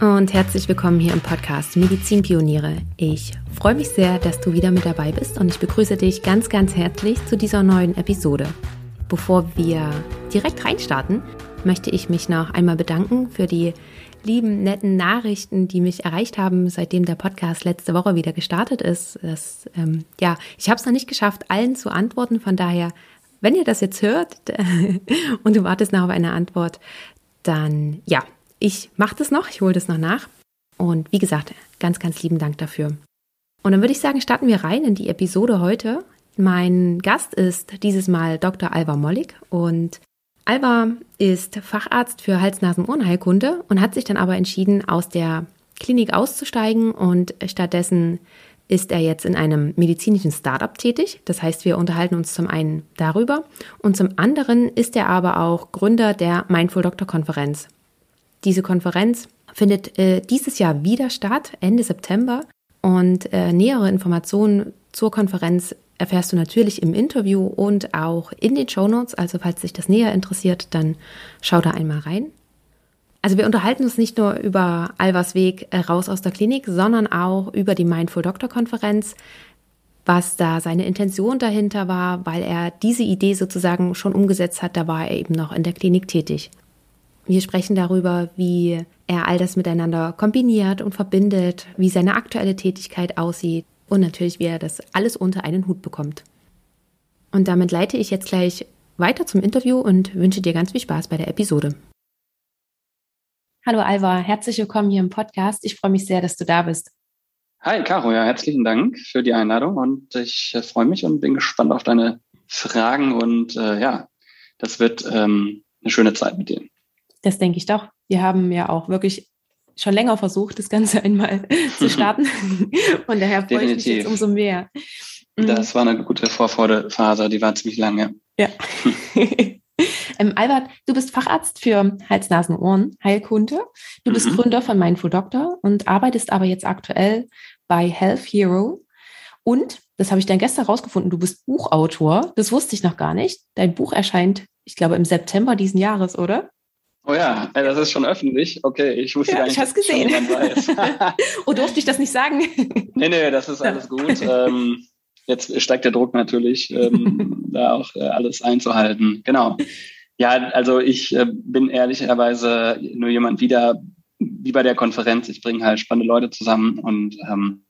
und herzlich willkommen hier im Podcast Medizinpioniere. Ich freue mich sehr, dass du wieder mit dabei bist und ich begrüße dich ganz, ganz herzlich zu dieser neuen Episode. Bevor wir direkt reinstarten, möchte ich mich noch einmal bedanken für die lieben, netten Nachrichten, die mich erreicht haben, seitdem der Podcast letzte Woche wieder gestartet ist. Das, ähm, ja, ich habe es noch nicht geschafft, allen zu antworten. Von daher, wenn ihr das jetzt hört und du wartest noch auf eine Antwort, dann ja, ich mache das noch, ich hole das noch nach. Und wie gesagt, ganz, ganz lieben Dank dafür. Und dann würde ich sagen, starten wir rein in die Episode heute. Mein Gast ist dieses Mal Dr. Alva Mollig und Alva ist Facharzt für Hals-Nasen-Ohrenheilkunde und hat sich dann aber entschieden, aus der Klinik auszusteigen und stattdessen ist er jetzt in einem medizinischen Startup tätig. Das heißt, wir unterhalten uns zum einen darüber und zum anderen ist er aber auch Gründer der Mindful Doctor Konferenz. Diese Konferenz findet äh, dieses Jahr wieder statt, Ende September. Und äh, nähere Informationen zur Konferenz erfährst du natürlich im Interview und auch in den Show Notes. Also falls dich das näher interessiert, dann schau da einmal rein. Also wir unterhalten uns nicht nur über Alvas Weg äh, raus aus der Klinik, sondern auch über die Mindful Doctor Konferenz, was da seine Intention dahinter war, weil er diese Idee sozusagen schon umgesetzt hat, da war er eben noch in der Klinik tätig. Wir sprechen darüber, wie er all das miteinander kombiniert und verbindet, wie seine aktuelle Tätigkeit aussieht und natürlich, wie er das alles unter einen Hut bekommt. Und damit leite ich jetzt gleich weiter zum Interview und wünsche dir ganz viel Spaß bei der Episode. Hallo Alva, herzlich willkommen hier im Podcast. Ich freue mich sehr, dass du da bist. Hi Caro, ja, herzlichen Dank für die Einladung und ich äh, freue mich und bin gespannt auf deine Fragen und äh, ja, das wird ähm, eine schöne Zeit mit dir. Das denke ich doch. Wir haben ja auch wirklich schon länger versucht, das Ganze einmal zu starten. Von daher freue Definitiv. ich mich jetzt umso mehr. Mhm. Das war eine gute Vorfreudephase, die war ziemlich lange. Ja. ähm, Albert, du bist Facharzt für Hals, Nasen, Ohren, Heilkunde. Du bist mhm. Gründer von Mindful Doctor und arbeitest aber jetzt aktuell bei Health Hero. Und, das habe ich dann gestern rausgefunden, du bist Buchautor. Das wusste ich noch gar nicht. Dein Buch erscheint, ich glaube, im September diesen Jahres, oder? Oh ja, das ist schon öffentlich. Okay, ich wusste ja, gar nicht. Ich habe es gesehen. oh, durfte ich das nicht sagen? nee, nee, das ist alles gut. Ähm, jetzt steigt der Druck natürlich, ähm, da auch äh, alles einzuhalten. Genau. Ja, also ich äh, bin ehrlicherweise nur jemand wieder, wie bei der Konferenz. Ich bringe halt spannende Leute zusammen und ähm,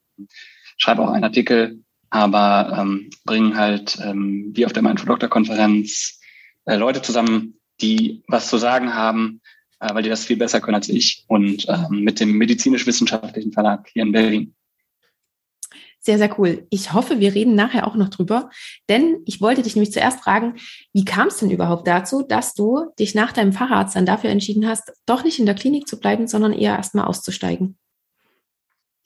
schreibe auch einen Artikel, aber ähm, bringe halt ähm, wie auf der Mindful Doctor Konferenz äh, Leute zusammen, die was zu sagen haben, äh, weil die das viel besser können als ich und ähm, mit dem medizinisch-wissenschaftlichen Verlag hier in Berlin. Sehr, sehr cool. Ich hoffe, wir reden nachher auch noch drüber, denn ich wollte dich nämlich zuerst fragen, wie kam es denn überhaupt dazu, dass du dich nach deinem Facharzt dann dafür entschieden hast, doch nicht in der Klinik zu bleiben, sondern eher erstmal auszusteigen?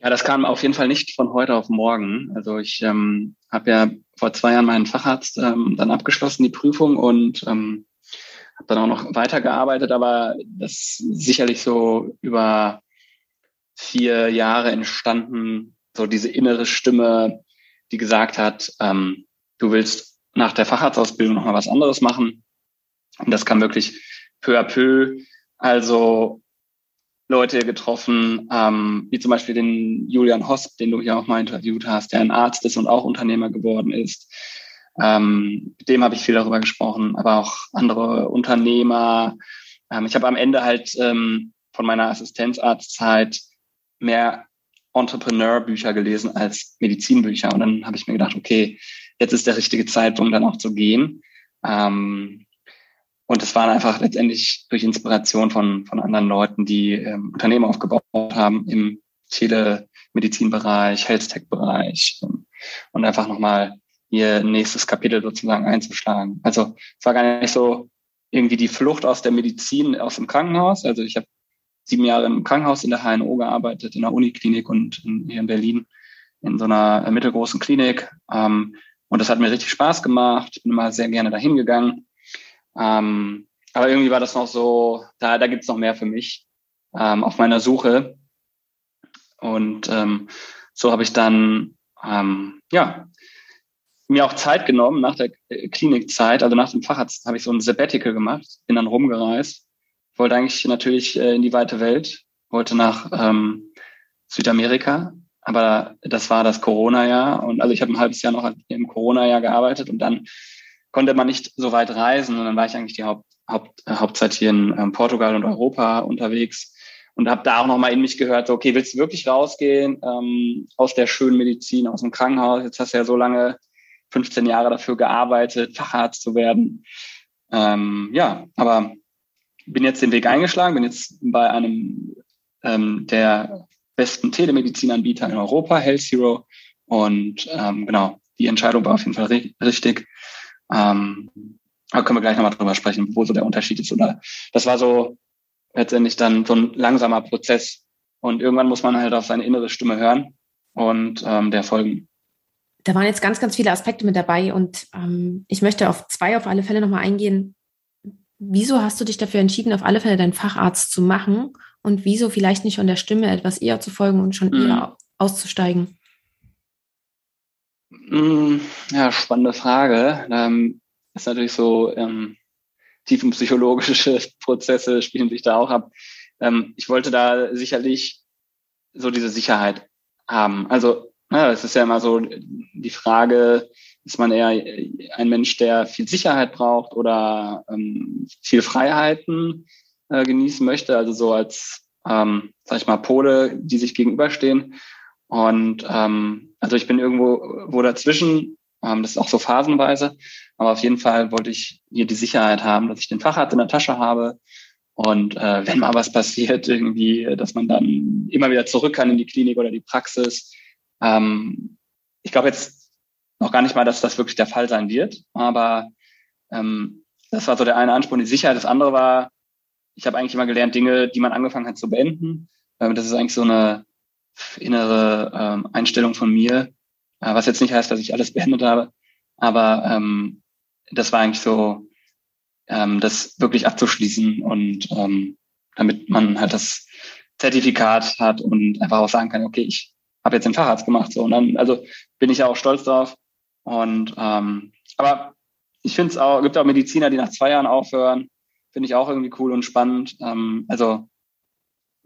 Ja, das kam auf jeden Fall nicht von heute auf morgen. Also ich ähm, habe ja vor zwei Jahren meinen Facharzt ähm, dann abgeschlossen, die Prüfung, und ähm, habe dann auch noch weitergearbeitet, aber das sicherlich so über vier Jahre entstanden, so diese innere Stimme, die gesagt hat, ähm, du willst nach der Facharztausbildung noch mal was anderes machen. Und das kam wirklich peu à peu. Also Leute getroffen, ähm, wie zum Beispiel den Julian Hosp, den du hier auch mal interviewt hast, der ein Arzt ist und auch Unternehmer geworden ist. Ähm, mit dem habe ich viel darüber gesprochen, aber auch andere Unternehmer. Ähm, ich habe am Ende halt ähm, von meiner Assistenzarztzeit mehr Entrepreneur-Bücher gelesen als Medizinbücher. Und dann habe ich mir gedacht, okay, jetzt ist der richtige Zeitpunkt, dann auch zu gehen. Ähm, und es waren einfach letztendlich durch Inspiration von, von anderen Leuten, die ähm, Unternehmen aufgebaut haben im Telemedizinbereich, Health-Tech-Bereich ähm, und einfach nochmal ihr nächstes Kapitel sozusagen einzuschlagen. Also es war gar nicht so irgendwie die Flucht aus der Medizin, aus dem Krankenhaus. Also ich habe sieben Jahre im Krankenhaus in der HNO gearbeitet, in der Uniklinik und in, hier in Berlin in so einer mittelgroßen Klinik. Ähm, und das hat mir richtig Spaß gemacht. Bin immer sehr gerne dahin gegangen. Ähm, aber irgendwie war das noch so, da, da gibt es noch mehr für mich ähm, auf meiner Suche. Und ähm, so habe ich dann ähm, ja mir auch Zeit genommen nach der Klinikzeit, also nach dem Facharzt habe ich so ein Sabbatical gemacht, bin dann rumgereist, wollte eigentlich natürlich äh, in die weite Welt, wollte nach ähm, Südamerika, aber das war das Corona-Jahr und also ich habe ein halbes Jahr noch im Corona-Jahr gearbeitet und dann konnte man nicht so weit reisen und dann war ich eigentlich die Haupt, Haupt, äh, Hauptzeit hier in ähm, Portugal und Europa unterwegs und habe da auch nochmal in mich gehört, so, okay, willst du wirklich rausgehen ähm, aus der schönen Medizin, aus dem Krankenhaus? Jetzt hast du ja so lange, 15 Jahre dafür gearbeitet, Facharzt zu werden. Ähm, ja, aber bin jetzt den Weg eingeschlagen, bin jetzt bei einem ähm, der besten Telemedizinanbieter in Europa, Health Hero. Und ähm, genau, die Entscheidung war auf jeden Fall richtig. Ähm, da können wir gleich nochmal drüber sprechen, wo so der Unterschied ist. Oder das war so letztendlich dann so ein langsamer Prozess. Und irgendwann muss man halt auf seine innere Stimme hören und ähm, der folgen. Da waren jetzt ganz, ganz viele Aspekte mit dabei und ähm, ich möchte auf zwei auf alle Fälle nochmal eingehen. Wieso hast du dich dafür entschieden, auf alle Fälle deinen Facharzt zu machen und wieso vielleicht nicht von der Stimme etwas eher zu folgen und schon mhm. eher auszusteigen? Mm, ja, spannende Frage. Ähm, ist natürlich so, ähm, tiefenpsychologische Prozesse spielen sich da auch ab. Ähm, ich wollte da sicherlich so diese Sicherheit haben. Also, ja, es ist ja immer so die Frage, ist man eher ein Mensch, der viel Sicherheit braucht oder ähm, viel Freiheiten äh, genießen möchte, also so als, ähm, sag ich mal, Pole, die sich gegenüberstehen. Und ähm, also ich bin irgendwo wo dazwischen, ähm, das ist auch so phasenweise. Aber auf jeden Fall wollte ich hier die Sicherheit haben, dass ich den Facharzt in der Tasche habe. Und äh, wenn mal was passiert, irgendwie, dass man dann immer wieder zurück kann in die Klinik oder die Praxis. Ähm, ich glaube jetzt noch gar nicht mal, dass das wirklich der Fall sein wird. Aber ähm, das war so der eine Anspruch, die Sicherheit. Das andere war, ich habe eigentlich immer gelernt, Dinge, die man angefangen hat zu beenden. Ähm, das ist eigentlich so eine innere ähm, Einstellung von mir, äh, was jetzt nicht heißt, dass ich alles beendet habe, aber ähm, das war eigentlich so, ähm, das wirklich abzuschließen und ähm, damit man halt das Zertifikat hat und einfach auch sagen kann, okay, ich habe jetzt den Facharzt gemacht. So und dann, also bin ich ja auch stolz drauf. Und ähm, aber ich finde es auch, gibt auch Mediziner, die nach zwei Jahren aufhören. Finde ich auch irgendwie cool und spannend. Ähm, also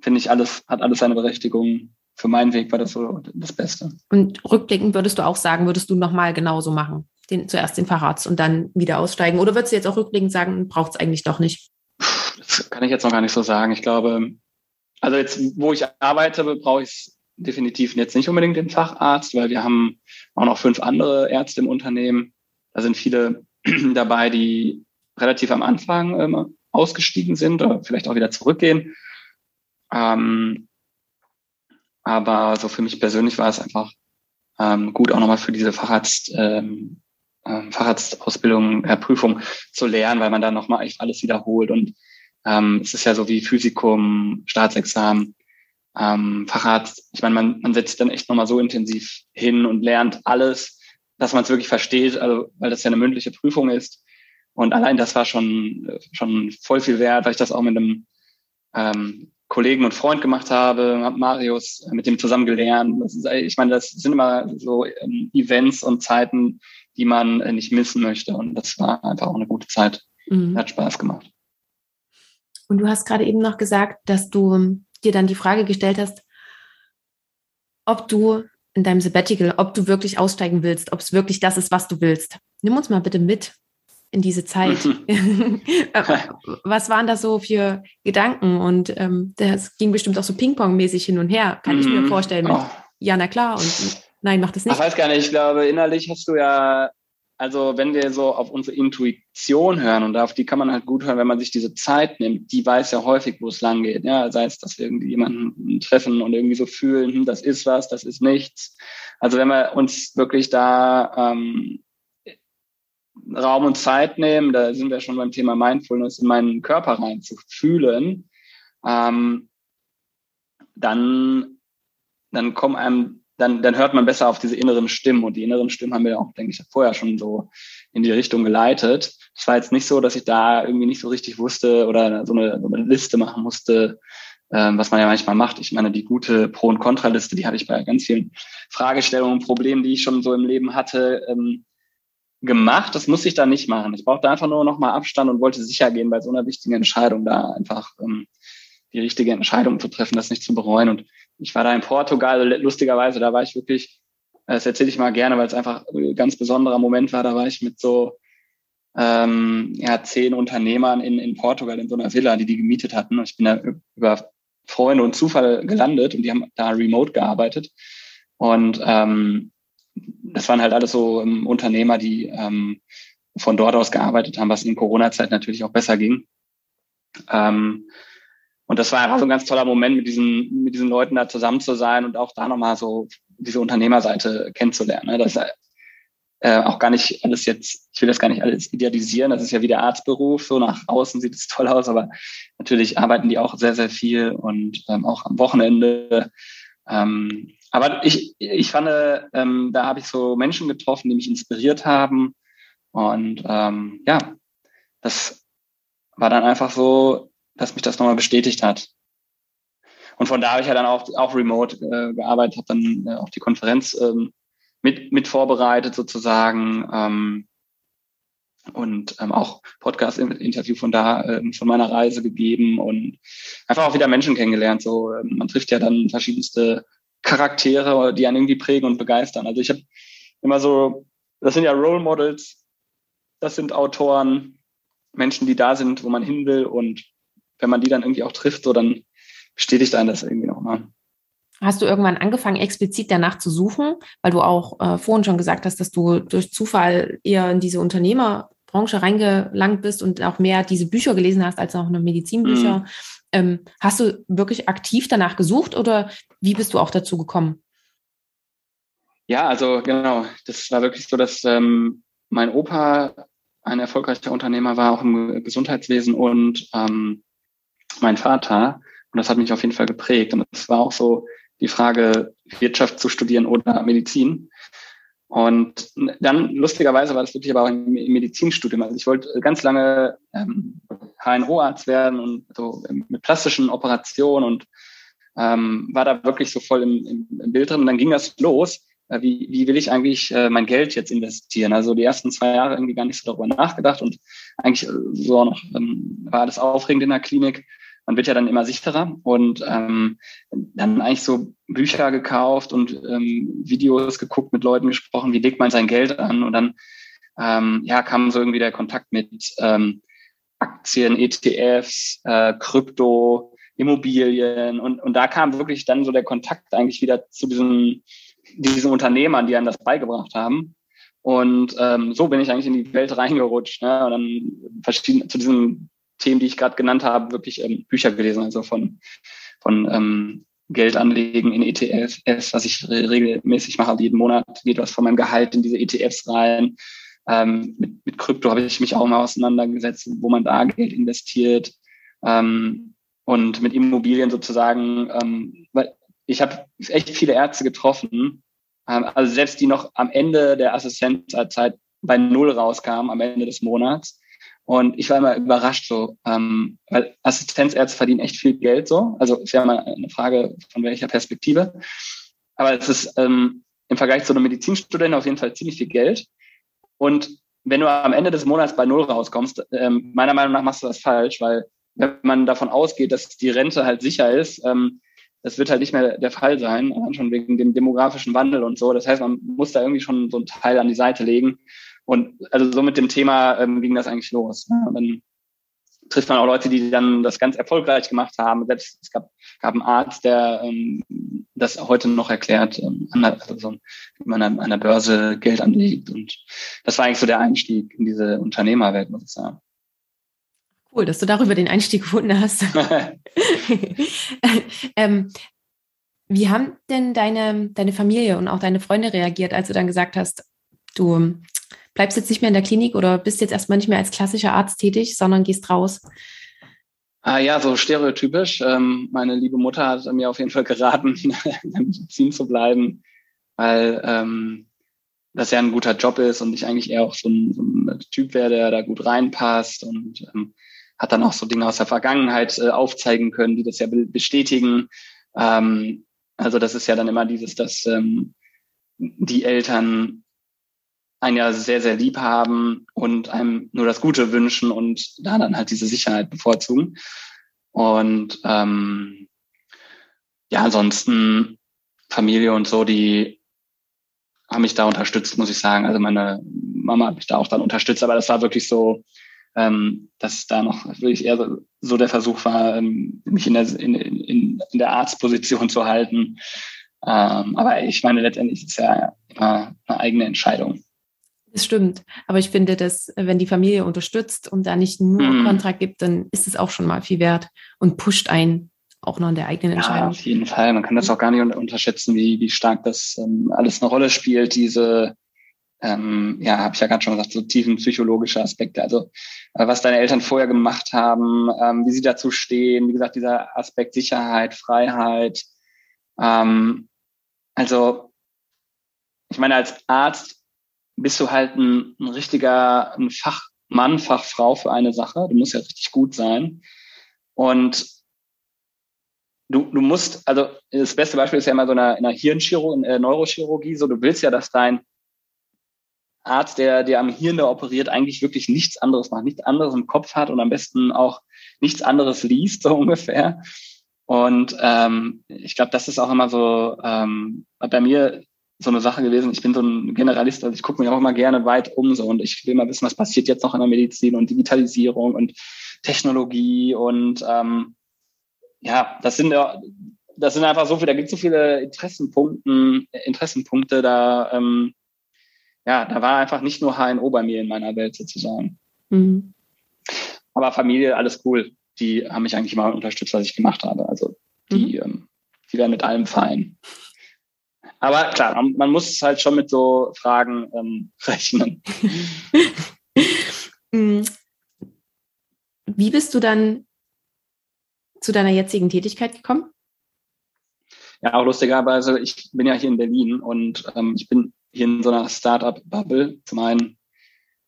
finde ich alles, hat alles seine Berechtigung. Für meinen Weg war das so das Beste. Und rückblickend würdest du auch sagen, würdest du nochmal genauso machen? Den, zuerst den Facharzt und dann wieder aussteigen? Oder würdest du jetzt auch rückblickend sagen, braucht es eigentlich doch nicht? Das kann ich jetzt noch gar nicht so sagen. Ich glaube, also jetzt, wo ich arbeite, brauche ich definitiv jetzt nicht unbedingt den Facharzt, weil wir haben auch noch fünf andere Ärzte im Unternehmen. Da sind viele dabei, die relativ am Anfang ähm, ausgestiegen sind oder vielleicht auch wieder zurückgehen. Ähm, aber so für mich persönlich war es einfach ähm, gut, auch nochmal für diese Facharzt, ähm, ähm, Facharztausbildung, äh, Prüfung zu lernen, weil man dann nochmal echt alles wiederholt. Und ähm, es ist ja so wie Physikum, Staatsexamen, ähm, Facharzt. Ich meine, man, man setzt sich dann echt nochmal so intensiv hin und lernt alles, dass man es wirklich versteht, also weil das ja eine mündliche Prüfung ist. Und allein das war schon, schon voll viel wert, weil ich das auch mit einem ähm, Kollegen und Freund gemacht habe, habe Marius mit dem zusammen gelernt. Ist, ich meine, das sind immer so ähm, Events und Zeiten, die man äh, nicht missen möchte. Und das war einfach auch eine gute Zeit. Mhm. Hat Spaß gemacht. Und du hast gerade eben noch gesagt, dass du dir dann die Frage gestellt hast, ob du in deinem Sabbatical, ob du wirklich aussteigen willst, ob es wirklich das ist, was du willst. Nimm uns mal bitte mit in diese Zeit. was waren das so für Gedanken? Und ähm, das ging bestimmt auch so Ping-Pong-mäßig hin und her, kann ich mir mhm. vorstellen. Oh. Ja, na klar. Und nein, mach das nicht. Ich weiß gar nicht. Ich glaube, innerlich hast du ja also wenn wir so auf unsere Intuition hören und auf die kann man halt gut hören, wenn man sich diese Zeit nimmt, die weiß ja häufig, wo es lang geht. Ja, sei es, dass wir irgendwie jemanden treffen und irgendwie so fühlen, hm, das ist was, das ist nichts. Also wenn wir uns wirklich da ähm, Raum und Zeit nehmen, da sind wir schon beim Thema Mindfulness, in meinen Körper rein zu fühlen, ähm, dann, dann kommen einem, dann, dann hört man besser auf diese inneren Stimmen. Und die inneren Stimmen haben wir auch, denke ich, vorher schon so in die Richtung geleitet. Es war jetzt nicht so, dass ich da irgendwie nicht so richtig wusste oder so eine, so eine Liste machen musste, ähm, was man ja manchmal macht. Ich meine, die gute Pro- und Kontraliste, die habe ich bei ganz vielen Fragestellungen und Problemen, die ich schon so im Leben hatte, ähm, gemacht. Das muss ich da nicht machen. Ich brauchte einfach nur nochmal Abstand und wollte sicher gehen bei so einer wichtigen Entscheidung, da einfach ähm, die richtige Entscheidung zu treffen, das nicht zu bereuen. Und ich war da in Portugal, lustigerweise, da war ich wirklich, das erzähle ich mal gerne, weil es einfach ein ganz besonderer Moment war, da war ich mit so ähm, ja, zehn Unternehmern in, in Portugal in so einer Villa, die die gemietet hatten. Und ich bin da über Freunde und Zufall gelandet und die haben da remote gearbeitet. Und ähm, das waren halt alles so ähm, Unternehmer, die ähm, von dort aus gearbeitet haben, was in Corona-Zeit natürlich auch besser ging. Ähm, und das war einfach so ein ganz toller Moment, mit diesen, mit diesen Leuten da zusammen zu sein und auch da nochmal so diese Unternehmerseite kennenzulernen. Ne? Das ist äh, auch gar nicht alles jetzt, ich will das gar nicht alles idealisieren, das ist ja wie der Arztberuf, so nach außen sieht es toll aus, aber natürlich arbeiten die auch sehr, sehr viel und ähm, auch am Wochenende. Ähm, aber ich, ich fand, ähm, da habe ich so Menschen getroffen, die mich inspiriert haben. Und ähm, ja, das war dann einfach so, dass mich das nochmal bestätigt hat. Und von da habe ich ja dann auch, auch remote äh, gearbeitet, habe dann äh, auch die Konferenz ähm, mit, mit vorbereitet sozusagen ähm, und ähm, auch Podcast-Interview von da, ähm, von meiner Reise gegeben und einfach auch wieder Menschen kennengelernt. So, ähm, man trifft ja dann verschiedenste Charaktere, die einen irgendwie prägen und begeistern. Also ich habe immer so, das sind ja Role Models, das sind Autoren, Menschen, die da sind, wo man hin will und wenn man die dann irgendwie auch trifft, so dann bestätigt einen das irgendwie nochmal. Hast du irgendwann angefangen, explizit danach zu suchen, weil du auch äh, vorhin schon gesagt hast, dass du durch Zufall eher in diese Unternehmerbranche reingelangt bist und auch mehr diese Bücher gelesen hast als auch eine Medizinbücher. Mhm. Ähm, hast du wirklich aktiv danach gesucht oder wie bist du auch dazu gekommen? Ja, also genau, das war wirklich so, dass ähm, mein Opa ein erfolgreicher Unternehmer war, auch im Gesundheitswesen und ähm, mein Vater. Und das hat mich auf jeden Fall geprägt. Und es war auch so die Frage, Wirtschaft zu studieren oder Medizin. Und dann, lustigerweise, war das wirklich aber auch im Medizinstudium. Also ich wollte ganz lange ähm, HNO-Arzt werden und so mit plastischen Operationen und ähm, war da wirklich so voll im, im, Bild drin. Und dann ging das los. Äh, wie, wie will ich eigentlich äh, mein Geld jetzt investieren? Also die ersten zwei Jahre irgendwie gar nicht so darüber nachgedacht und eigentlich äh, so auch noch ähm, war alles aufregend in der Klinik man wird ja dann immer sicherer und ähm, dann eigentlich so Bücher gekauft und ähm, Videos geguckt, mit Leuten gesprochen, wie legt man sein Geld an und dann ähm, ja kam so irgendwie der Kontakt mit ähm, Aktien, ETFs, äh, Krypto, Immobilien und, und da kam wirklich dann so der Kontakt eigentlich wieder zu diesen, diesen Unternehmern, die einem das beigebracht haben. Und ähm, so bin ich eigentlich in die Welt reingerutscht. Ne? Und dann verschieden, zu diesen Themen, die ich gerade genannt habe, wirklich ähm, Bücher gelesen, also von, von ähm, Geld anlegen in ETFs, was ich regelmäßig mache. Also jeden Monat geht was von meinem Gehalt in diese ETFs rein. Ähm, mit, mit Krypto habe ich mich auch mal auseinandergesetzt, wo man da Geld investiert. Ähm, und mit Immobilien sozusagen, ähm, weil ich habe echt viele Ärzte getroffen, ähm, also selbst die noch am Ende der Assistenzzeit bei Null rauskamen, am Ende des Monats, und ich war immer überrascht so, ähm, weil Assistenzärzte verdienen echt viel Geld so. Also ist ja mal eine Frage von welcher Perspektive. Aber es ist ähm, im Vergleich zu einem Medizinstudenten auf jeden Fall ziemlich viel Geld. Und wenn du am Ende des Monats bei Null rauskommst, ähm, meiner Meinung nach machst du das falsch, weil wenn man davon ausgeht, dass die Rente halt sicher ist, ähm, das wird halt nicht mehr der Fall sein, schon wegen dem demografischen Wandel und so. Das heißt, man muss da irgendwie schon so einen Teil an die Seite legen. Und also so mit dem Thema ähm, ging das eigentlich los. Ne? Und dann trifft man auch Leute, die dann das ganz erfolgreich gemacht haben. Selbst es gab, gab einen Arzt, der ähm, das heute noch erklärt, ähm, an der, also, wie man an, an der Börse Geld anlegt. Und das war eigentlich so der Einstieg in diese Unternehmerwelt, muss ich sagen. Cool, dass du darüber den Einstieg gefunden hast. ähm, wie haben denn deine, deine Familie und auch deine Freunde reagiert, als du dann gesagt hast, du bleibst jetzt nicht mehr in der Klinik oder bist jetzt erstmal nicht mehr als klassischer Arzt tätig, sondern gehst raus? Ah ja, so stereotypisch. Ähm, meine liebe Mutter hat mir auf jeden Fall geraten, in der Medizin zu bleiben, weil ähm, das ja ein guter Job ist und ich eigentlich eher auch so ein, so ein Typ wäre, der da gut reinpasst und ähm, hat dann auch so Dinge aus der Vergangenheit äh, aufzeigen können, die das ja bestätigen. Ähm, also das ist ja dann immer dieses, dass ähm, die Eltern einen ja sehr, sehr lieb haben und einem nur das Gute wünschen und da dann halt diese Sicherheit bevorzugen. Und ähm, ja, ansonsten Familie und so, die haben mich da unterstützt, muss ich sagen. Also meine Mama hat mich da auch dann unterstützt, aber das war wirklich so, ähm, dass da noch wirklich eher so, der Versuch war, ähm, mich in der, in, in, in der Arztposition zu halten. Ähm, aber ich meine, letztendlich ist es ja immer eine eigene Entscheidung. Das stimmt. Aber ich finde, dass wenn die Familie unterstützt und da nicht nur mm. Kontra gibt, dann ist es auch schon mal viel wert und pusht einen auch noch in der eigenen Entscheidung. Ja, auf jeden Fall. Man kann das auch gar nicht unterschätzen, wie, wie stark das ähm, alles eine Rolle spielt, diese, ähm, ja, habe ich ja gerade schon gesagt, so tiefen psychologische Aspekte. Also äh, was deine Eltern vorher gemacht haben, ähm, wie sie dazu stehen, wie gesagt, dieser Aspekt Sicherheit, Freiheit. Ähm, also ich meine, als Arzt bist du halt ein, ein richtiger ein Fachmann, Fachfrau für eine Sache. Du musst ja richtig gut sein. Und du, du musst, also das beste Beispiel ist ja immer so eine, in einer Hirnchirurgie, äh, Neurochirurgie, so du willst ja, dass dein Arzt, der, der am Hirn da operiert, eigentlich wirklich nichts anderes macht, nichts anderes im Kopf hat und am besten auch nichts anderes liest, so ungefähr. Und ähm, ich glaube, das ist auch immer so ähm, bei mir so eine Sache gewesen. Ich bin so ein Generalist, also ich gucke mir auch immer gerne weit um so und ich will mal wissen, was passiert jetzt noch in der Medizin und Digitalisierung und Technologie und ähm, ja, das sind ja, das sind einfach so viele, da gibt es so viele Interessenpunkte, Interessenpunkte, da, ähm, ja, da war einfach nicht nur HNO bei mir in meiner Welt sozusagen. Mhm. Aber Familie, alles cool. Die haben mich eigentlich immer unterstützt, was ich gemacht habe. Also die, mhm. ähm, die werden mit allem fein. Aber klar, man, man muss halt schon mit so Fragen ähm, rechnen. Mhm. Wie bist du dann zu deiner jetzigen Tätigkeit gekommen? Ja, auch lustigerweise, ich bin ja hier in Berlin und ähm, ich bin hier in so einer Startup-Bubble. Zum einen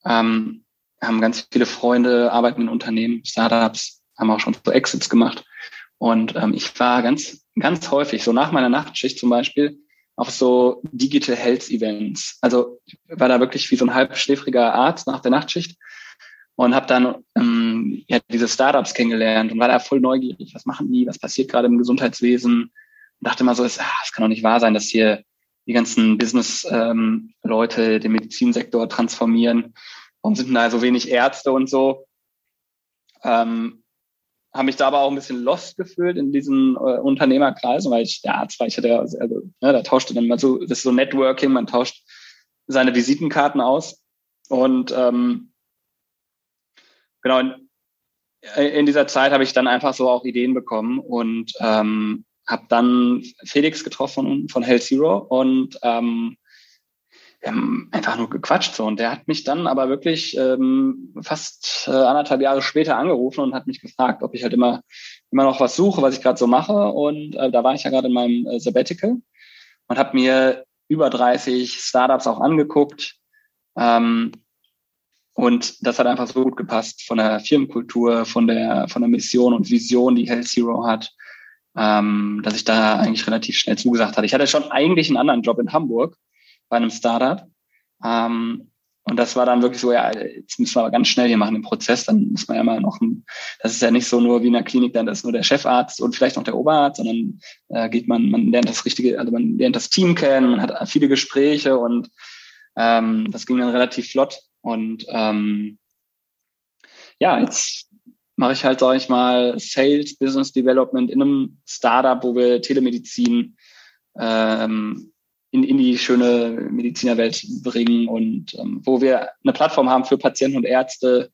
ähm, haben ganz viele Freunde, arbeiten in Unternehmen, Startups, haben auch schon so Exits gemacht. Und ähm, ich war ganz, ganz häufig, so nach meiner Nachtschicht zum Beispiel, auf so Digital Health Events. Also war da wirklich wie so ein halbschläfriger Arzt nach der Nachtschicht und habe dann ähm, ja, diese Startups kennengelernt und war da voll neugierig. Was machen die? Was passiert gerade im Gesundheitswesen? Und dachte mal so, es, ah, kann doch nicht wahr sein, dass hier die ganzen Business-Leute ähm, den Medizinsektor transformieren. Warum sind da so wenig Ärzte und so? Ähm, habe mich da aber auch ein bisschen lost gefühlt in diesen äh, Unternehmerkreisen, weil ich der Arzt war. Ich hatte also, also ne, da tauschte dann mal so, das ist so Networking, man tauscht seine Visitenkarten aus. Und ähm, genau, in, in dieser Zeit habe ich dann einfach so auch Ideen bekommen und ähm, habe dann Felix getroffen von Hell Zero und ähm, wir einfach nur gequatscht so. Und der hat mich dann aber wirklich ähm, fast äh, anderthalb Jahre später angerufen und hat mich gefragt, ob ich halt immer immer noch was suche, was ich gerade so mache. Und äh, da war ich ja gerade in meinem äh, Sabbatical und habe mir über 30 Startups auch angeguckt. Ähm, und das hat einfach so gut gepasst von der Firmenkultur, von der, von der Mission und Vision, die Health Zero hat, ähm, dass ich da eigentlich relativ schnell zugesagt hatte. Ich hatte schon eigentlich einen anderen Job in Hamburg bei einem Startup. Ähm, und das war dann wirklich so, ja, jetzt müssen wir aber ganz schnell hier machen den Prozess. Dann muss man ja mal noch, ein, das ist ja nicht so nur wie in der Klinik, dann ist nur der Chefarzt und vielleicht noch der Oberarzt, sondern äh, geht man, man lernt das richtige, also man lernt das Team kennen, man hat viele Gespräche und ähm, das ging dann relativ flott. Und ähm, ja, jetzt mache ich halt, sage ich mal, Sales, Business Development in einem Startup, wo wir Telemedizin ähm, in, in die schöne Medizinerwelt bringen und ähm, wo wir eine Plattform haben für Patienten und Ärzte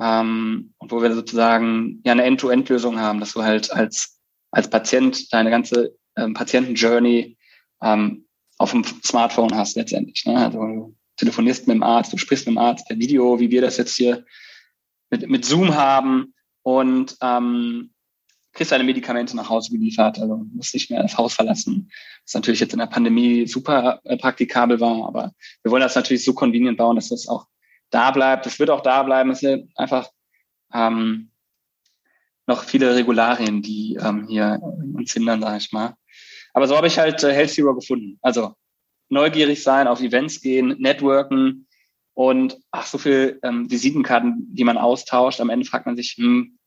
ähm, und wo wir sozusagen ja eine End-to-End-Lösung haben, dass du halt als, als Patient deine ganze ähm, Patienten-Journey ähm, auf dem Smartphone hast letztendlich. Ne? Also telefonierst mit dem Arzt, du sprichst mit dem Arzt per Video, wie wir das jetzt hier mit, mit Zoom haben. und ähm, kriegst deine Medikamente nach Hause geliefert, also musst nicht mehr das Haus verlassen. Was natürlich jetzt in der Pandemie super äh, praktikabel war, aber wir wollen das natürlich so convenient bauen, dass das auch da bleibt. Es wird auch da bleiben. Es sind einfach ähm, noch viele Regularien, die ähm, hier uns hindern, sage ich mal. Aber so habe ich halt äh, Health Zero gefunden. Also neugierig sein, auf Events gehen, networken und ach so viel ähm, Visitenkarten, die man austauscht. Am Ende fragt man sich, hm,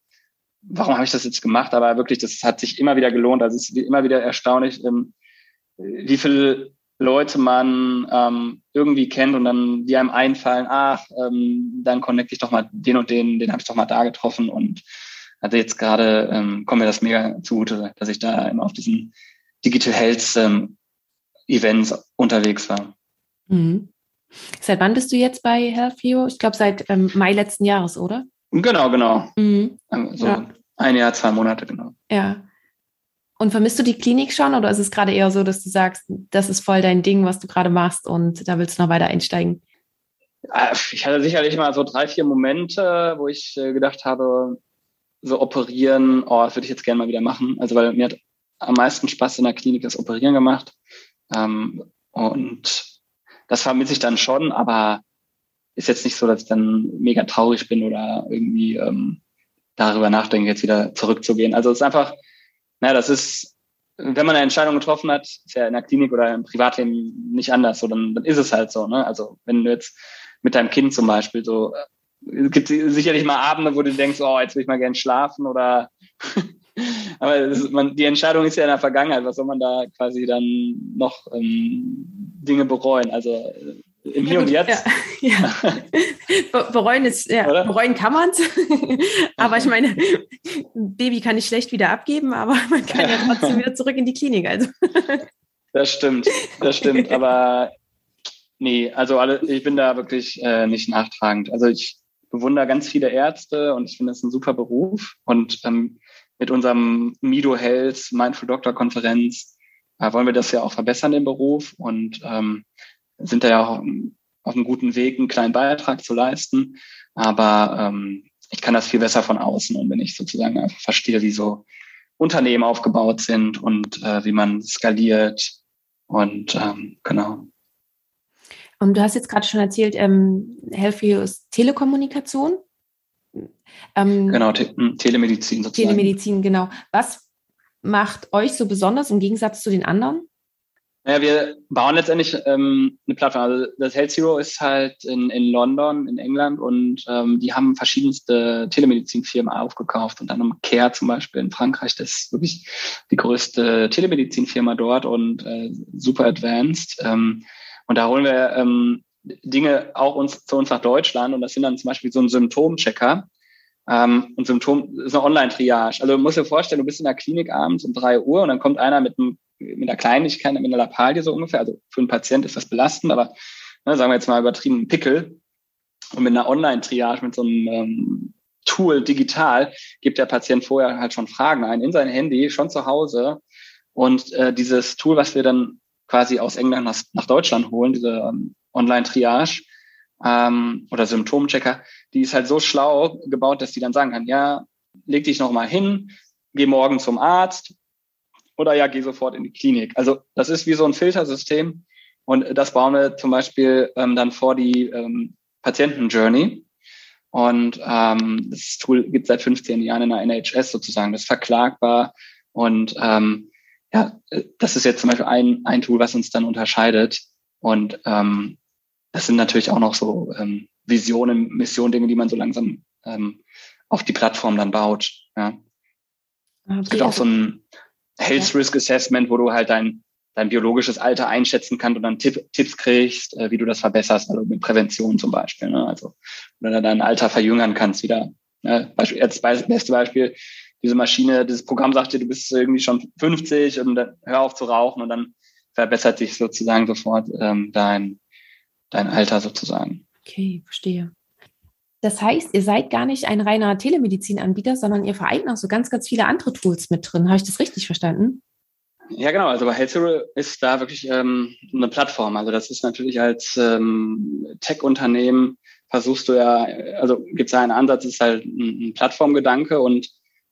warum habe ich das jetzt gemacht? Aber wirklich, das hat sich immer wieder gelohnt. Also es ist immer wieder erstaunlich, ähm, wie viele Leute man ähm, irgendwie kennt und dann die einem einfallen, ach, ähm, dann connecte ich doch mal den und den, den habe ich doch mal da getroffen und also jetzt gerade ähm, kommt mir das mega zugute, dass ich da immer auf diesen Digital Health ähm, Events unterwegs war. Mhm. Seit wann bist du jetzt bei Health Hero? Ich glaube seit ähm, Mai letzten Jahres, oder? Genau, genau. Mhm. Also ja. ein Jahr, zwei Monate, genau. Ja. Und vermisst du die Klinik schon oder ist es gerade eher so, dass du sagst, das ist voll dein Ding, was du gerade machst und da willst du noch weiter einsteigen? Ich hatte sicherlich mal so drei, vier Momente, wo ich äh, gedacht habe, so operieren, oh, das würde ich jetzt gerne mal wieder machen. Also weil mir hat am meisten Spaß in der Klinik das Operieren gemacht. Ähm, und das vermisse ich dann schon, aber ist jetzt nicht so, dass ich dann mega traurig bin oder irgendwie ähm, darüber nachdenke, jetzt wieder zurückzugehen. Also es ist einfach, naja, das ist, wenn man eine Entscheidung getroffen hat, ist ja in der Klinik oder im Privatleben nicht anders, so dann, dann ist es halt so. Ne? Also wenn du jetzt mit deinem Kind zum Beispiel so, es gibt sicherlich mal Abende, wo du denkst, oh, jetzt will ich mal gern schlafen oder aber ist, man, die Entscheidung ist ja in der Vergangenheit. Was soll man da quasi dann noch ähm, Dinge bereuen? Also äh, im Hier und Jetzt. Ja, ja. bereuen ist, ja, bereuen kann man es. aber ich meine, Baby kann ich schlecht wieder abgeben, aber man kann ja trotzdem wieder zurück in die Klinik. Also. das stimmt, das stimmt. Aber nee, also alle, ich bin da wirklich äh, nicht nachtragend. Also ich bewundere ganz viele Ärzte und ich finde das ein super Beruf. Und ähm, mit unserem Mido Health Mindful Doctor Konferenz äh, wollen wir das ja auch verbessern im Beruf und ähm, sind da ja auch auf einem guten Weg, einen kleinen Beitrag zu leisten. Aber ähm, ich kann das viel besser von außen und wenn ich sozusagen einfach verstehe, wie so Unternehmen aufgebaut sind und äh, wie man skaliert und ähm, genau. Und du hast jetzt gerade schon erzählt, ähm, Healthview ist Telekommunikation. Ähm, genau, Te hm, Telemedizin sozusagen. Telemedizin, genau. Was macht euch so besonders im Gegensatz zu den anderen? Naja, wir bauen letztendlich ähm, eine Plattform. Also das Health Zero ist halt in, in London, in England und ähm, die haben verschiedenste Telemedizinfirmen aufgekauft und dann um Care zum Beispiel in Frankreich, das ist wirklich die größte Telemedizinfirma dort und äh, super advanced. Ähm, und da holen wir ähm, Dinge auch uns zu uns nach Deutschland und das sind dann zum Beispiel so ein Symptomchecker. Ähm, und Symptom ist eine Online-Triage. Also du musst dir vorstellen, du bist in der Klinik abends um drei Uhr und dann kommt einer mit, einem, mit einer Kleinigkeit, mit einer Lappalie so ungefähr. Also für einen Patient ist das belastend, aber ne, sagen wir jetzt mal übertrieben einen Pickel. Und mit einer Online-Triage, mit so einem ähm, Tool digital, gibt der Patient vorher halt schon Fragen ein in sein Handy, schon zu Hause. Und äh, dieses Tool, was wir dann quasi aus England nach, nach Deutschland holen, diese ähm, Online-Triage ähm, oder Symptomchecker, die ist halt so schlau gebaut, dass die dann sagen kann, ja, leg dich noch mal hin, geh morgen zum Arzt oder ja, geh sofort in die Klinik. Also das ist wie so ein Filtersystem und das bauen wir zum Beispiel ähm, dann vor die ähm, Patienten-Journey. Und ähm, das Tool gibt seit 15 Jahren in der NHS sozusagen. Das ist verklagbar und ähm, ja, das ist jetzt zum Beispiel ein, ein Tool, was uns dann unterscheidet. Und ähm, das sind natürlich auch noch so ähm, Visionen, Missionen, Dinge, die man so langsam ähm, auf die Plattform dann baut. Ja. Okay, es gibt auch so ein Health Risk Assessment, wo du halt dein, dein biologisches Alter einschätzen kannst und dann Tipp, Tipps kriegst, äh, wie du das verbesserst, also mit Prävention zum Beispiel. Ne? Also, oder dein Alter verjüngern kannst wieder. Ne? Beispiel, jetzt beste Beispiel, diese Maschine, dieses Programm sagt dir, du bist irgendwie schon 50 und dann hör auf zu rauchen und dann verbessert sich sozusagen sofort ähm, dein, dein Alter sozusagen. Okay, verstehe. Das heißt, ihr seid gar nicht ein reiner Telemedizinanbieter, sondern ihr vereint noch so ganz, ganz viele andere Tools mit drin. Habe ich das richtig verstanden? Ja, genau. Also bei Healthzero ist da wirklich ähm, eine Plattform. Also das ist natürlich als ähm, Tech-Unternehmen versuchst du ja, also gibt es ja einen Ansatz, ist halt ein, ein Plattformgedanke und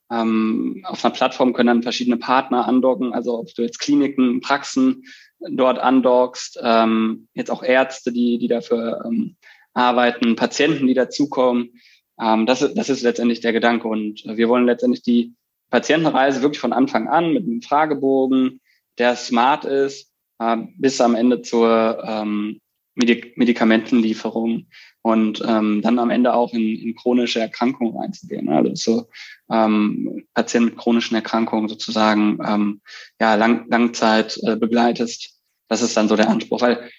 ähm, auf einer Plattform können dann verschiedene Partner andocken, also ob du jetzt Kliniken, Praxen dort andockst, ähm, jetzt auch Ärzte, die, die dafür ähm, arbeiten, Patienten, die dazukommen. Ähm, das, ist, das ist letztendlich der Gedanke. Und wir wollen letztendlich die Patientenreise wirklich von Anfang an mit einem Fragebogen, der smart ist, äh, bis am Ende zur ähm, Medik Medikamentenlieferung und ähm, dann am Ende auch in, in chronische Erkrankungen reinzugehen. Ne? Also so ähm, Patienten mit chronischen Erkrankungen sozusagen ähm, ja lang, Langzeit äh, begleitest. Das ist dann so der Anspruch. Weil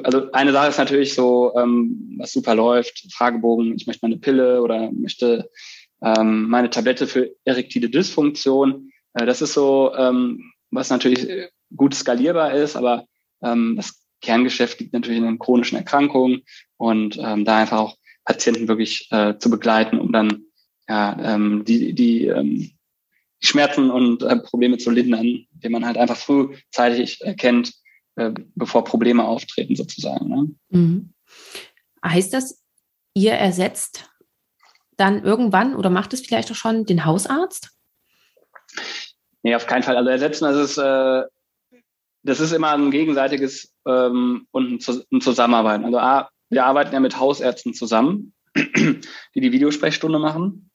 also eine Sache ist natürlich so, ähm, was super läuft, Fragebogen, ich möchte meine Pille oder möchte ähm, meine Tablette für erektile Dysfunktion. Äh, das ist so, ähm, was natürlich gut skalierbar ist, aber ähm, das Kerngeschäft liegt natürlich in den chronischen Erkrankungen und ähm, da einfach auch Patienten wirklich äh, zu begleiten, um dann ja, ähm, die, die, ähm, Schmerzen und äh, Probleme zu lindern, indem man halt einfach frühzeitig erkennt, äh, bevor Probleme auftreten sozusagen. Ne? Mhm. Heißt das, ihr ersetzt dann irgendwann oder macht es vielleicht auch schon den Hausarzt? Nee, auf keinen Fall. Also ersetzen, das ist, äh, das ist immer ein gegenseitiges ähm, und ein, ein Zusammenarbeiten. Also A, wir arbeiten ja mit Hausärzten zusammen, die die Videosprechstunde machen.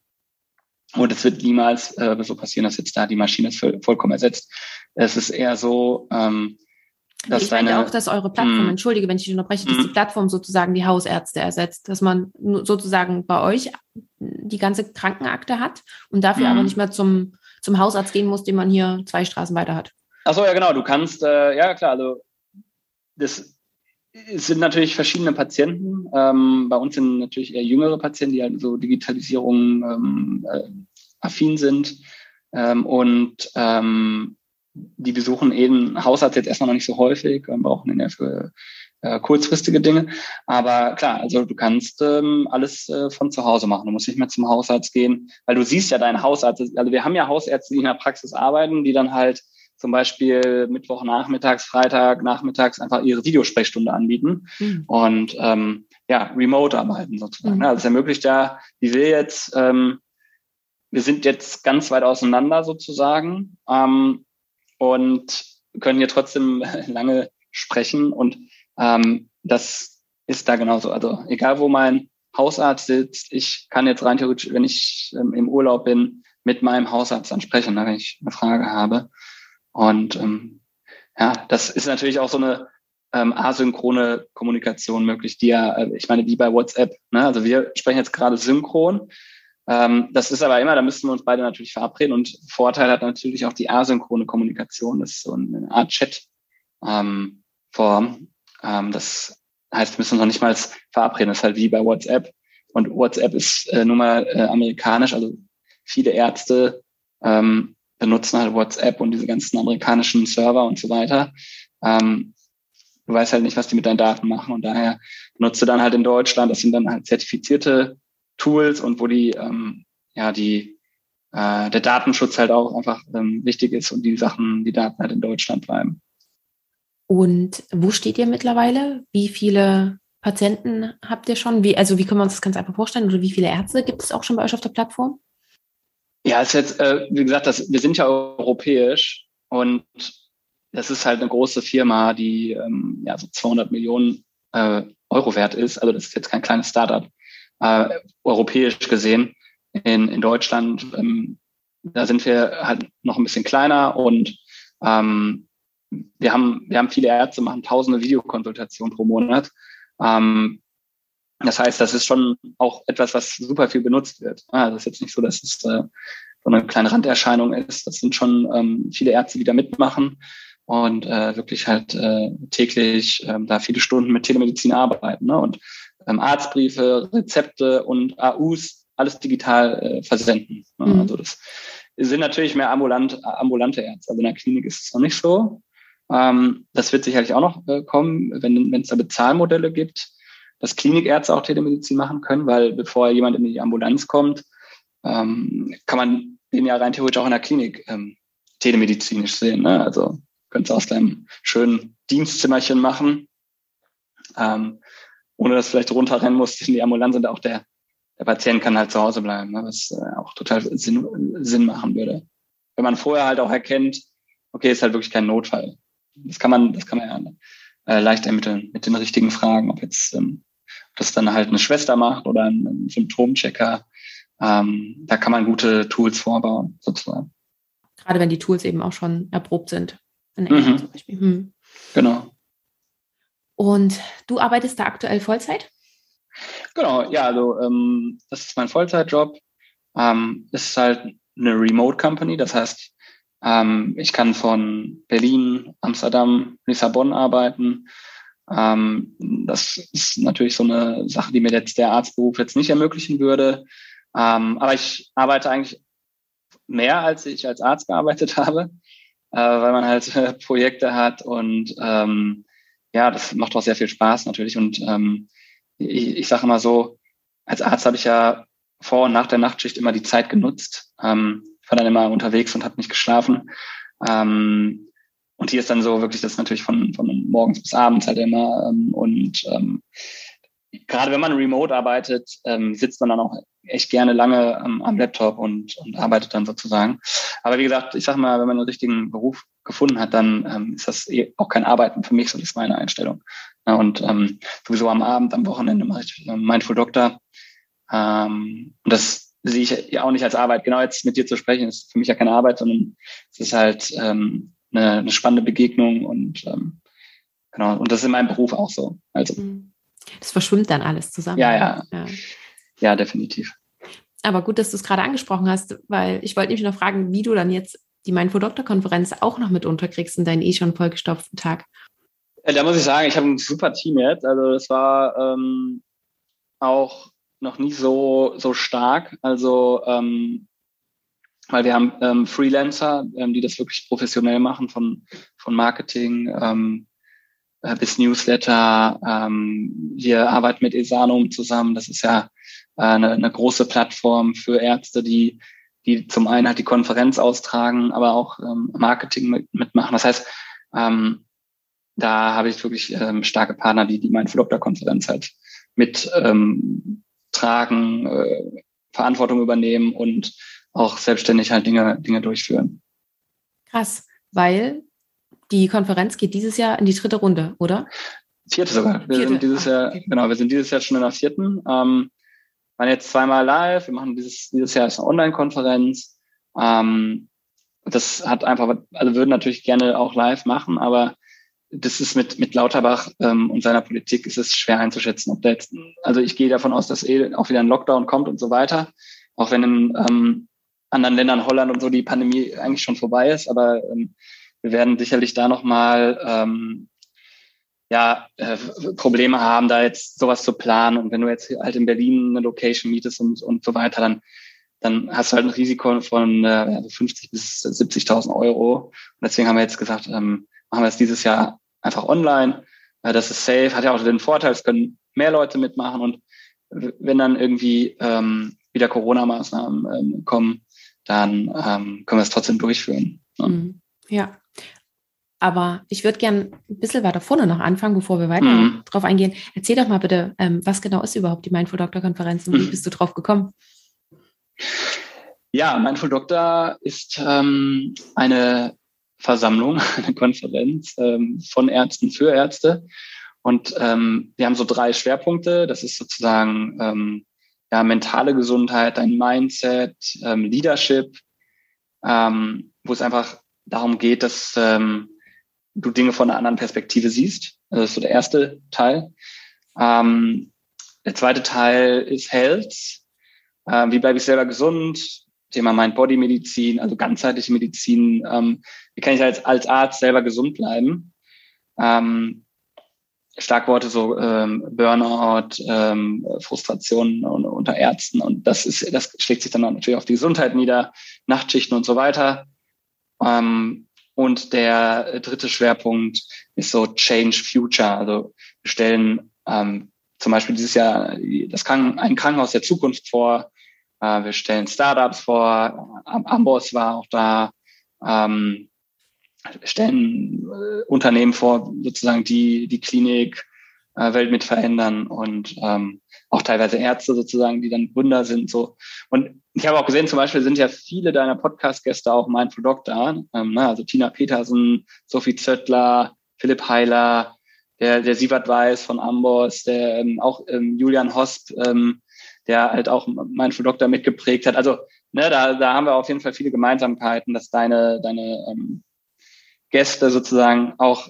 Und es wird niemals äh, so passieren, dass jetzt da die Maschine ist vollkommen ersetzt. Es ist eher so, ähm, dass ich meine auch, dass eure Plattform, mm, entschuldige, wenn ich dich unterbreche, dass mm. die Plattform sozusagen die Hausärzte ersetzt, dass man sozusagen bei euch die ganze Krankenakte hat und dafür mm. aber nicht mehr zum, zum Hausarzt gehen muss, den man hier zwei Straßen weiter hat. Ach so, ja genau, du kannst, äh, ja klar, also das es sind natürlich verschiedene Patienten. Ähm, bei uns sind natürlich eher jüngere Patienten, die halt so Digitalisierung ähm, äh, affin sind. Ähm, und ähm, die besuchen eben Hausarzt jetzt erstmal noch nicht so häufig, ähm, brauchen den ja für äh, kurzfristige Dinge. Aber klar, also du kannst ähm, alles äh, von zu Hause machen. Du musst nicht mehr zum Hausarzt gehen, weil du siehst ja deinen Hausarzt. Also wir haben ja Hausärzte, die in der Praxis arbeiten, die dann halt zum Beispiel Mittwoch nachmittags, Freitag nachmittags einfach ihre Videosprechstunde anbieten mhm. und ähm, ja, remote arbeiten sozusagen. Mhm. Also es ermöglicht ja, wie wir jetzt, ähm, wir sind jetzt ganz weit auseinander sozusagen ähm, und können hier trotzdem lange sprechen und ähm, das ist da genauso. Also egal wo mein Hausarzt sitzt, ich kann jetzt rein theoretisch, wenn ich ähm, im Urlaub bin, mit meinem Hausarzt dann sprechen, wenn ich eine Frage habe. Und ähm, ja, das ist natürlich auch so eine ähm, asynchrone Kommunikation möglich, die ja, äh, ich meine, wie bei WhatsApp. Ne? Also wir sprechen jetzt gerade synchron. Ähm, das ist aber immer, da müssen wir uns beide natürlich verabreden. Und Vorteil hat natürlich auch die asynchrone Kommunikation. Das ist so eine Art Chat-Form. Ähm, ähm, das heißt, wir müssen uns noch nicht mal verabreden. Das ist halt wie bei WhatsApp. Und WhatsApp ist äh, nun mal äh, amerikanisch. Also viele Ärzte ähm, benutzen halt WhatsApp und diese ganzen amerikanischen Server und so weiter. Ähm, du weißt halt nicht, was die mit deinen Daten machen und daher nutzt du dann halt in Deutschland, das sind dann halt zertifizierte Tools und wo die, ähm, ja, die, äh, der Datenschutz halt auch einfach ähm, wichtig ist und die Sachen, die Daten halt in Deutschland bleiben. Und wo steht ihr mittlerweile? Wie viele Patienten habt ihr schon? Wie, also wie können wir uns das ganz einfach vorstellen? Oder wie viele Ärzte gibt es auch schon bei euch auf der Plattform? Ja, ist jetzt, äh, wie gesagt, das, wir sind ja europäisch und das ist halt eine große Firma, die ähm, ja so 200 Millionen äh, Euro wert ist. Also das ist jetzt kein kleines Startup, äh, europäisch gesehen. In, in Deutschland, ähm, da sind wir halt noch ein bisschen kleiner und ähm, wir haben, wir haben viele Ärzte, machen tausende Videokonsultationen pro Monat. Ähm, das heißt, das ist schon auch etwas, was super viel benutzt wird. Ah, das ist jetzt nicht so, dass es äh, so eine kleine Randerscheinung ist. Das sind schon ähm, viele Ärzte, die da mitmachen und äh, wirklich halt äh, täglich äh, da viele Stunden mit Telemedizin arbeiten. Ne? Und ähm, Arztbriefe, Rezepte und AUs alles digital äh, versenden. Ne? Mhm. Also das sind natürlich mehr ambulant, ambulante Ärzte. Also in der Klinik ist es noch nicht so. Ähm, das wird sicherlich auch noch äh, kommen, wenn es da Bezahlmodelle gibt dass Klinikärzte auch Telemedizin machen können, weil bevor jemand in die Ambulanz kommt, ähm, kann man den ja rein theoretisch auch in der Klinik ähm, telemedizinisch sehen. Ne? Also könntest du aus deinem schönen Dienstzimmerchen machen. Ähm, ohne dass vielleicht runterrennen muss in die Ambulanz und auch der, der Patient kann halt zu Hause bleiben, ne, was äh, auch total Sinn, Sinn machen würde. Wenn man vorher halt auch erkennt, okay, ist halt wirklich kein Notfall. Das kann man, das kann man ja äh, leicht ermitteln mit den richtigen Fragen, ob jetzt ähm, ob das dann halt eine Schwester macht oder ein, ein Symptomchecker. Ähm, da kann man gute Tools vorbauen, sozusagen. Gerade wenn die Tools eben auch schon erprobt sind. Mhm. Zum Beispiel. Hm. Genau. Und du arbeitest da aktuell Vollzeit? Genau, ja, also ähm, das ist mein Vollzeitjob. Ähm, es ist halt eine Remote Company, das heißt, ähm, ich kann von Berlin, Amsterdam, Lissabon arbeiten. Ähm, das ist natürlich so eine Sache, die mir jetzt der Arztberuf jetzt nicht ermöglichen würde. Ähm, aber ich arbeite eigentlich mehr, als ich als Arzt gearbeitet habe, äh, weil man halt äh, Projekte hat und ähm, ja, das macht auch sehr viel Spaß natürlich. Und ähm, ich, ich sage immer so, als Arzt habe ich ja vor und nach der Nachtschicht immer die Zeit genutzt. Ähm, war dann immer unterwegs und habe nicht geschlafen. Ähm, und hier ist dann so wirklich das natürlich von, von morgens bis abends halt immer. Ähm, und ähm, gerade wenn man remote arbeitet, ähm, sitzt man dann auch echt gerne lange am, am Laptop und, und arbeitet dann sozusagen. Aber wie gesagt, ich sag mal, wenn man einen richtigen Beruf gefunden hat, dann ähm, ist das eh auch kein Arbeiten für mich, so ist meine Einstellung. Ja, und ähm, sowieso am Abend, am Wochenende mache ich äh, Mindful Doctor. Ähm, und das sehe ich ja auch nicht als Arbeit. Genau jetzt mit dir zu sprechen, ist für mich ja keine Arbeit, sondern es ist halt ähm, eine, eine spannende Begegnung und ähm, genau, und das ist in meinem Beruf auch so. Also mhm. das verschwimmt dann alles zusammen. Ja, ja. Ja, ja definitiv. Aber gut, dass du es gerade angesprochen hast, weil ich wollte nämlich noch fragen, wie du dann jetzt die Mindful Doctor Konferenz auch noch mit unterkriegst in deinen eh schon vollgestopften Tag. Da muss ich sagen, ich habe ein super Team jetzt. Also das war ähm, auch noch nie so so stark. Also ähm, weil wir haben ähm, Freelancer, ähm, die das wirklich professionell machen, von von Marketing ähm, äh, bis Newsletter. Ähm, wir arbeiten mit Esanum zusammen. Das ist ja äh, eine, eine große Plattform für Ärzte, die die zum einen halt die Konferenz austragen, aber auch ähm, Marketing mit, mitmachen. Das heißt, ähm, da habe ich wirklich ähm, starke Partner, die die Mindful Doctor Konferenz halt mit ähm, tragen, äh, Verantwortung übernehmen und auch selbstständig halt Dinge, Dinge durchführen. Krass, weil die Konferenz geht dieses Jahr in die dritte Runde, oder? Vierte sogar. Wir Vierte. sind dieses Jahr, genau, wir sind dieses Jahr schon in der vierten. Ähm, waren jetzt zweimal live. Wir machen dieses, dieses Jahr ist eine Online-Konferenz. Ähm, das hat einfach, also würden natürlich gerne auch live machen, aber das ist mit, mit Lauterbach ähm, und seiner Politik ist es schwer einzuschätzen, ob der jetzt, also ich gehe davon aus, dass eh auch wieder ein Lockdown kommt und so weiter. Auch wenn in ähm, anderen Ländern, Holland und so, die Pandemie eigentlich schon vorbei ist, aber ähm, wir werden sicherlich da nochmal ähm, ja, äh, Probleme haben, da jetzt sowas zu planen. Und wenn du jetzt halt in Berlin eine Location mietest und, und so weiter, dann, dann hast du halt ein Risiko von äh, 50 bis 70.000 Euro. Und deswegen haben wir jetzt gesagt, ähm, machen wir es dieses Jahr einfach online. Äh, das ist safe, hat ja auch den Vorteil, es können mehr Leute mitmachen. Und wenn dann irgendwie ähm, wieder Corona-Maßnahmen ähm, kommen, dann ähm, können wir es trotzdem durchführen. Ne? Mhm. Ja, aber ich würde gern ein bisschen weiter vorne noch anfangen, bevor wir weiter mhm. drauf eingehen. Erzähl doch mal bitte, ähm, was genau ist überhaupt die Mindful Doctor Konferenz und wie mhm. bist du drauf gekommen? Ja, Mindful Doctor ist ähm, eine Versammlung, eine Konferenz ähm, von Ärzten für Ärzte. Und ähm, wir haben so drei Schwerpunkte. Das ist sozusagen ähm, ja, mentale Gesundheit, dein Mindset, ähm, Leadership, wo es einfach darum geht, dass du Dinge von einer anderen Perspektive siehst. Das ist so der erste Teil. Ähm, der zweite Teil ist Health. Ähm, wie bleibe ich selber gesund? Thema Mind-Body-Medizin, also ganzheitliche Medizin. Ähm, wie kann ich als, als Arzt selber gesund bleiben? Ähm, Schlagworte so ähm, Burnout, ähm, Frustration unter Ärzten und das ist, das schlägt sich dann natürlich auf die Gesundheit nieder, Nachtschichten und so weiter. Ähm, und der dritte Schwerpunkt ist so Change Future. Also wir stellen ähm, zum Beispiel dieses Jahr das Kranken ein Krankenhaus der Zukunft vor. Äh, wir stellen Startups vor. Amboss war auch da. Ähm, stellen äh, Unternehmen vor, sozusagen die die Klinik äh, Welt mit verändern und ähm, auch teilweise Ärzte sozusagen, die dann Gründer sind. So. Und ich habe auch gesehen, zum Beispiel sind ja viele deiner Podcast-Gäste auch Mindful Doctor, ähm, ne? also Tina Petersen, Sophie Zöttler, Philipp Heiler, der, der Sievert Weiß von Amboss, der ähm, auch ähm, Julian Hosp, ähm, der halt auch Mindful Doctor mitgeprägt hat. Also ne, da, da haben wir auf jeden Fall viele Gemeinsamkeiten, dass deine, deine ähm, Gäste sozusagen auch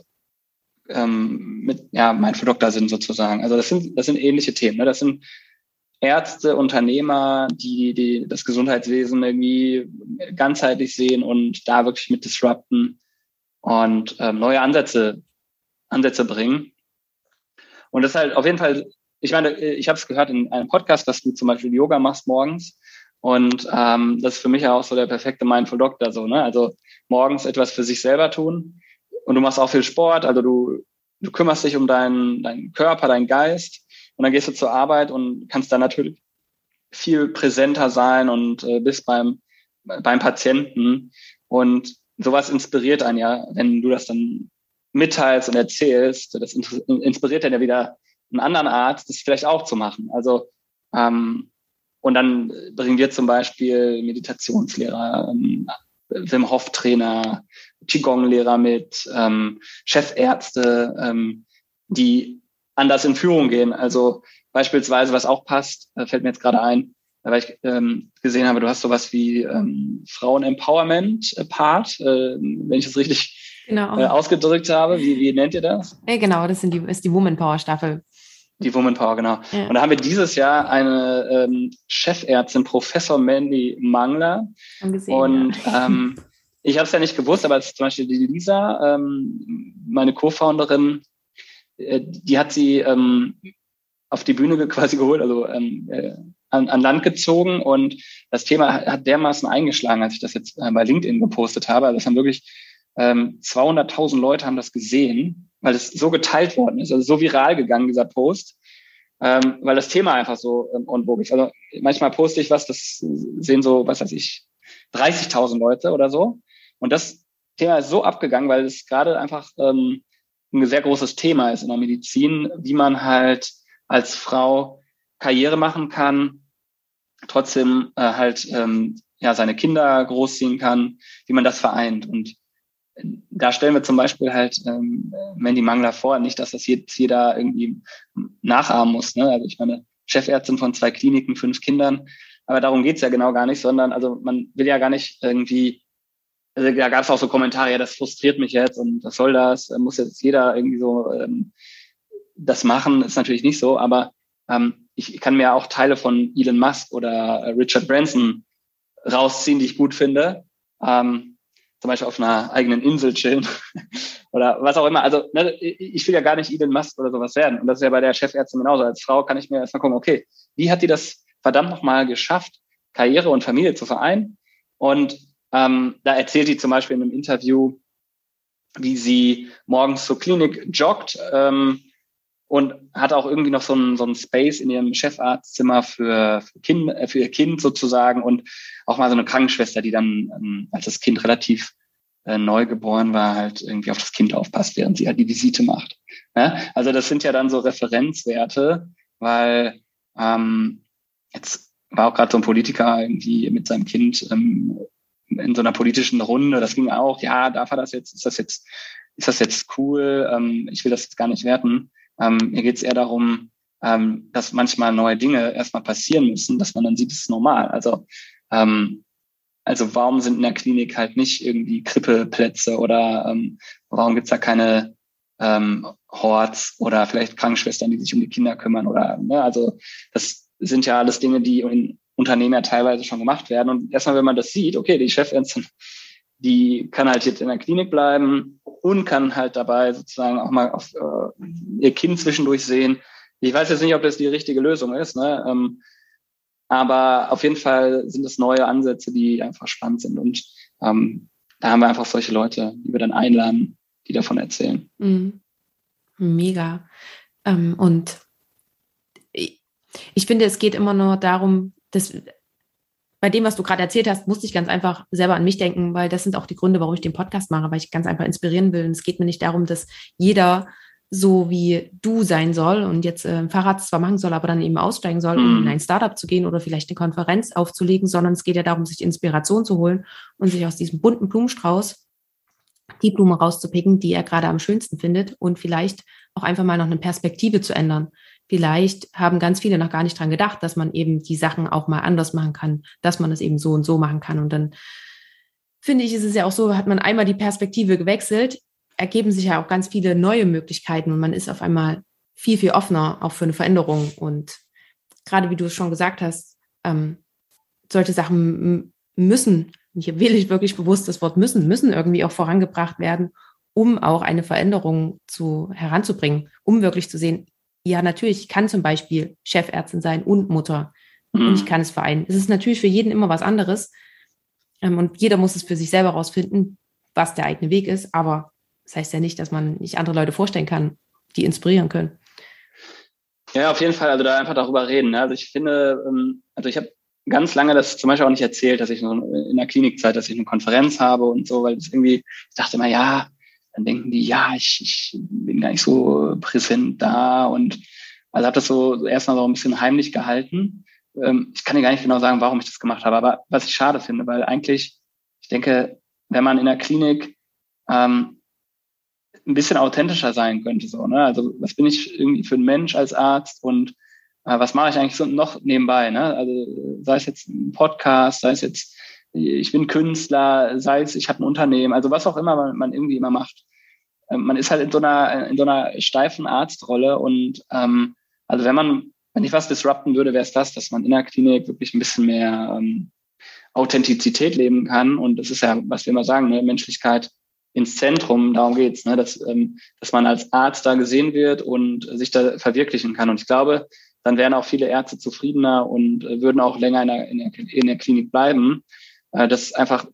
ähm, mit ja, Mindful Doctor sind sozusagen. Also das sind, das sind ähnliche Themen. Ne? Das sind Ärzte, Unternehmer, die, die das Gesundheitswesen irgendwie ganzheitlich sehen und da wirklich mit disrupten und ähm, neue Ansätze, Ansätze bringen. Und das ist halt auf jeden Fall, ich meine, ich habe es gehört in einem Podcast, dass du zum Beispiel Yoga machst morgens. Und ähm, das ist für mich auch so der perfekte Mindful Doctor so, ne? Also morgens etwas für sich selber tun. Und du machst auch viel Sport, also du, du kümmerst dich um deinen, deinen Körper, deinen Geist und dann gehst du zur Arbeit und kannst dann natürlich viel präsenter sein und äh, bist beim, beim Patienten. Und sowas inspiriert einen ja, wenn du das dann mitteilst und erzählst. Das inspiriert dann ja wieder einen anderen Arzt, das vielleicht auch zu machen. Also ähm, und dann bringen wir zum Beispiel Meditationslehrer, ähm, Wim Hof Trainer, Qigong-Lehrer mit, ähm, Chefärzte, ähm, die anders in Führung gehen. Also beispielsweise, was auch passt, äh, fällt mir jetzt gerade ein, weil ich ähm, gesehen habe, du hast sowas wie ähm, Frauen-Empowerment-Part, äh, wenn ich das richtig genau. äh, ausgedrückt habe. Wie, wie nennt ihr das? Ja, genau, das sind die, ist die Woman Power Staffel. Die Woman Power, genau. Ja. Und da haben wir dieses Jahr eine ähm, Chefärztin, Professor Mandy Mangler. Gesehen, und ja. ähm, ich habe es ja nicht gewusst, aber es ist zum Beispiel die Lisa, ähm, meine Co-Founderin, äh, die hat sie ähm, auf die Bühne quasi geholt, also ähm, äh, an, an Land gezogen und das Thema hat dermaßen eingeschlagen, als ich das jetzt äh, bei LinkedIn gepostet habe. Also es haben wirklich ähm, 200.000 Leute haben das gesehen, weil es so geteilt worden ist, also so viral gegangen, dieser Post, ähm, weil das Thema einfach so ähm, on ist. Also manchmal poste ich was, das sehen so, was weiß ich, 30.000 Leute oder so. Und das Thema ist so abgegangen, weil es gerade einfach ähm, ein sehr großes Thema ist in der Medizin, wie man halt als Frau Karriere machen kann, trotzdem äh, halt ähm, ja seine Kinder großziehen kann, wie man das vereint. Und da stellen wir zum Beispiel halt ähm, Mandy Mangler vor, nicht, dass das jetzt jeder irgendwie nachahmen muss. Ne? Also ich meine, Chefärztin von zwei Kliniken, fünf Kindern, aber darum geht's ja genau gar nicht, sondern also man will ja gar nicht irgendwie also da gab es auch so Kommentare, ja, das frustriert mich jetzt und was soll das? Muss jetzt jeder irgendwie so ähm, das machen? Ist natürlich nicht so, aber ähm, ich kann mir auch Teile von Elon Musk oder Richard Branson rausziehen, die ich gut finde. Ähm, zum Beispiel auf einer eigenen Insel chillen oder was auch immer. Also ne, ich will ja gar nicht Elon Musk oder sowas werden. Und das ist ja bei der Chefärztin genauso. Als Frau kann ich mir erstmal gucken, okay, wie hat die das verdammt nochmal geschafft, Karriere und Familie zu vereinen? Und ähm, da erzählt sie zum Beispiel in einem Interview, wie sie morgens zur Klinik joggt ähm, und hat auch irgendwie noch so ein, so ein Space in ihrem Chefarztzimmer für, für, kind, äh, für ihr Kind sozusagen und auch mal so eine Krankenschwester, die dann, ähm, als das Kind relativ äh, neu geboren war, halt irgendwie auf das Kind aufpasst, während sie halt die Visite macht. Ja? Also das sind ja dann so Referenzwerte, weil ähm, jetzt war auch gerade so ein Politiker irgendwie mit seinem Kind ähm, in so einer politischen Runde, das ging auch, ja, darf er das jetzt, ist das jetzt, ist das jetzt cool, ähm, ich will das jetzt gar nicht werten. Ähm, mir geht es eher darum, ähm, dass manchmal neue Dinge erstmal passieren müssen, dass man dann sieht, es ist normal. Also, ähm, also warum sind in der Klinik halt nicht irgendwie Krippeplätze oder ähm, warum gibt's da keine ähm, Horts oder vielleicht Krankenschwestern, die sich um die Kinder kümmern oder ne, also das sind ja alles Dinge, die in Unternehmen ja teilweise schon gemacht werden. Und erstmal, wenn man das sieht, okay, die Chefärztin, die kann halt jetzt in der Klinik bleiben und kann halt dabei sozusagen auch mal auf äh, ihr Kind zwischendurch sehen. Ich weiß jetzt nicht, ob das die richtige Lösung ist, ne? Ähm, aber auf jeden Fall sind es neue Ansätze, die einfach spannend sind. Und ähm, da haben wir einfach solche Leute, die wir dann einladen, die davon erzählen. Mhm. Mega. Ähm, und ich finde, es geht immer nur darum, das, bei dem, was du gerade erzählt hast, musste ich ganz einfach selber an mich denken, weil das sind auch die Gründe, warum ich den Podcast mache, weil ich ganz einfach inspirieren will. Und es geht mir nicht darum, dass jeder so wie du sein soll und jetzt äh, ein Fahrrad zwar machen soll, aber dann eben aussteigen soll, um mhm. in ein Startup zu gehen oder vielleicht eine Konferenz aufzulegen, sondern es geht ja darum, sich Inspiration zu holen und sich aus diesem bunten Blumenstrauß die Blume rauszupicken, die er gerade am schönsten findet und vielleicht auch einfach mal noch eine Perspektive zu ändern. Vielleicht haben ganz viele noch gar nicht dran gedacht, dass man eben die Sachen auch mal anders machen kann, dass man es eben so und so machen kann. Und dann finde ich, ist es ja auch so, hat man einmal die Perspektive gewechselt, ergeben sich ja auch ganz viele neue Möglichkeiten und man ist auf einmal viel, viel offener auch für eine Veränderung. Und gerade wie du es schon gesagt hast, ähm, solche Sachen müssen, hier wähle ich wirklich bewusst das Wort müssen, müssen irgendwie auch vorangebracht werden, um auch eine Veränderung zu, heranzubringen, um wirklich zu sehen, ja, natürlich, ich kann zum Beispiel Chefärztin sein und Mutter mhm. und ich kann es vereinen. Es ist natürlich für jeden immer was anderes ähm, und jeder muss es für sich selber rausfinden, was der eigene Weg ist, aber das heißt ja nicht, dass man nicht andere Leute vorstellen kann, die inspirieren können. Ja, auf jeden Fall. Also da einfach darüber reden. Ne? Also ich finde, ähm, also ich habe ganz lange das zum Beispiel auch nicht erzählt, dass ich in der Klinikzeit, dass ich eine Konferenz habe und so, weil das irgendwie, ich dachte immer, ja, dann denken die, ja, ich, ich bin gar nicht so präsent da und also habe das so erstmal so ein bisschen heimlich gehalten. Ähm, ich kann dir gar nicht genau sagen, warum ich das gemacht habe, aber was ich schade finde, weil eigentlich, ich denke, wenn man in der Klinik ähm, ein bisschen authentischer sein könnte. So, ne? Also was bin ich irgendwie für ein Mensch als Arzt und äh, was mache ich eigentlich so noch nebenbei? Ne? Also sei es jetzt ein Podcast, sei es jetzt ich bin Künstler, sei es ich habe ein Unternehmen, also was auch immer man, man irgendwie immer macht. Ähm, man ist halt in so einer in so einer steifen Arztrolle und ähm, also wenn man wenn ich was disrupten würde, wäre es das, dass man in der Klinik wirklich ein bisschen mehr ähm, Authentizität leben kann und das ist ja, was wir immer sagen, ne? Menschlichkeit ins Zentrum, darum geht's, ne, dass, ähm, dass man als Arzt da gesehen wird und sich da verwirklichen kann. Und ich glaube, dann wären auch viele Ärzte zufriedener und äh, würden auch länger in der, in der, in der Klinik bleiben. Äh, das einfach,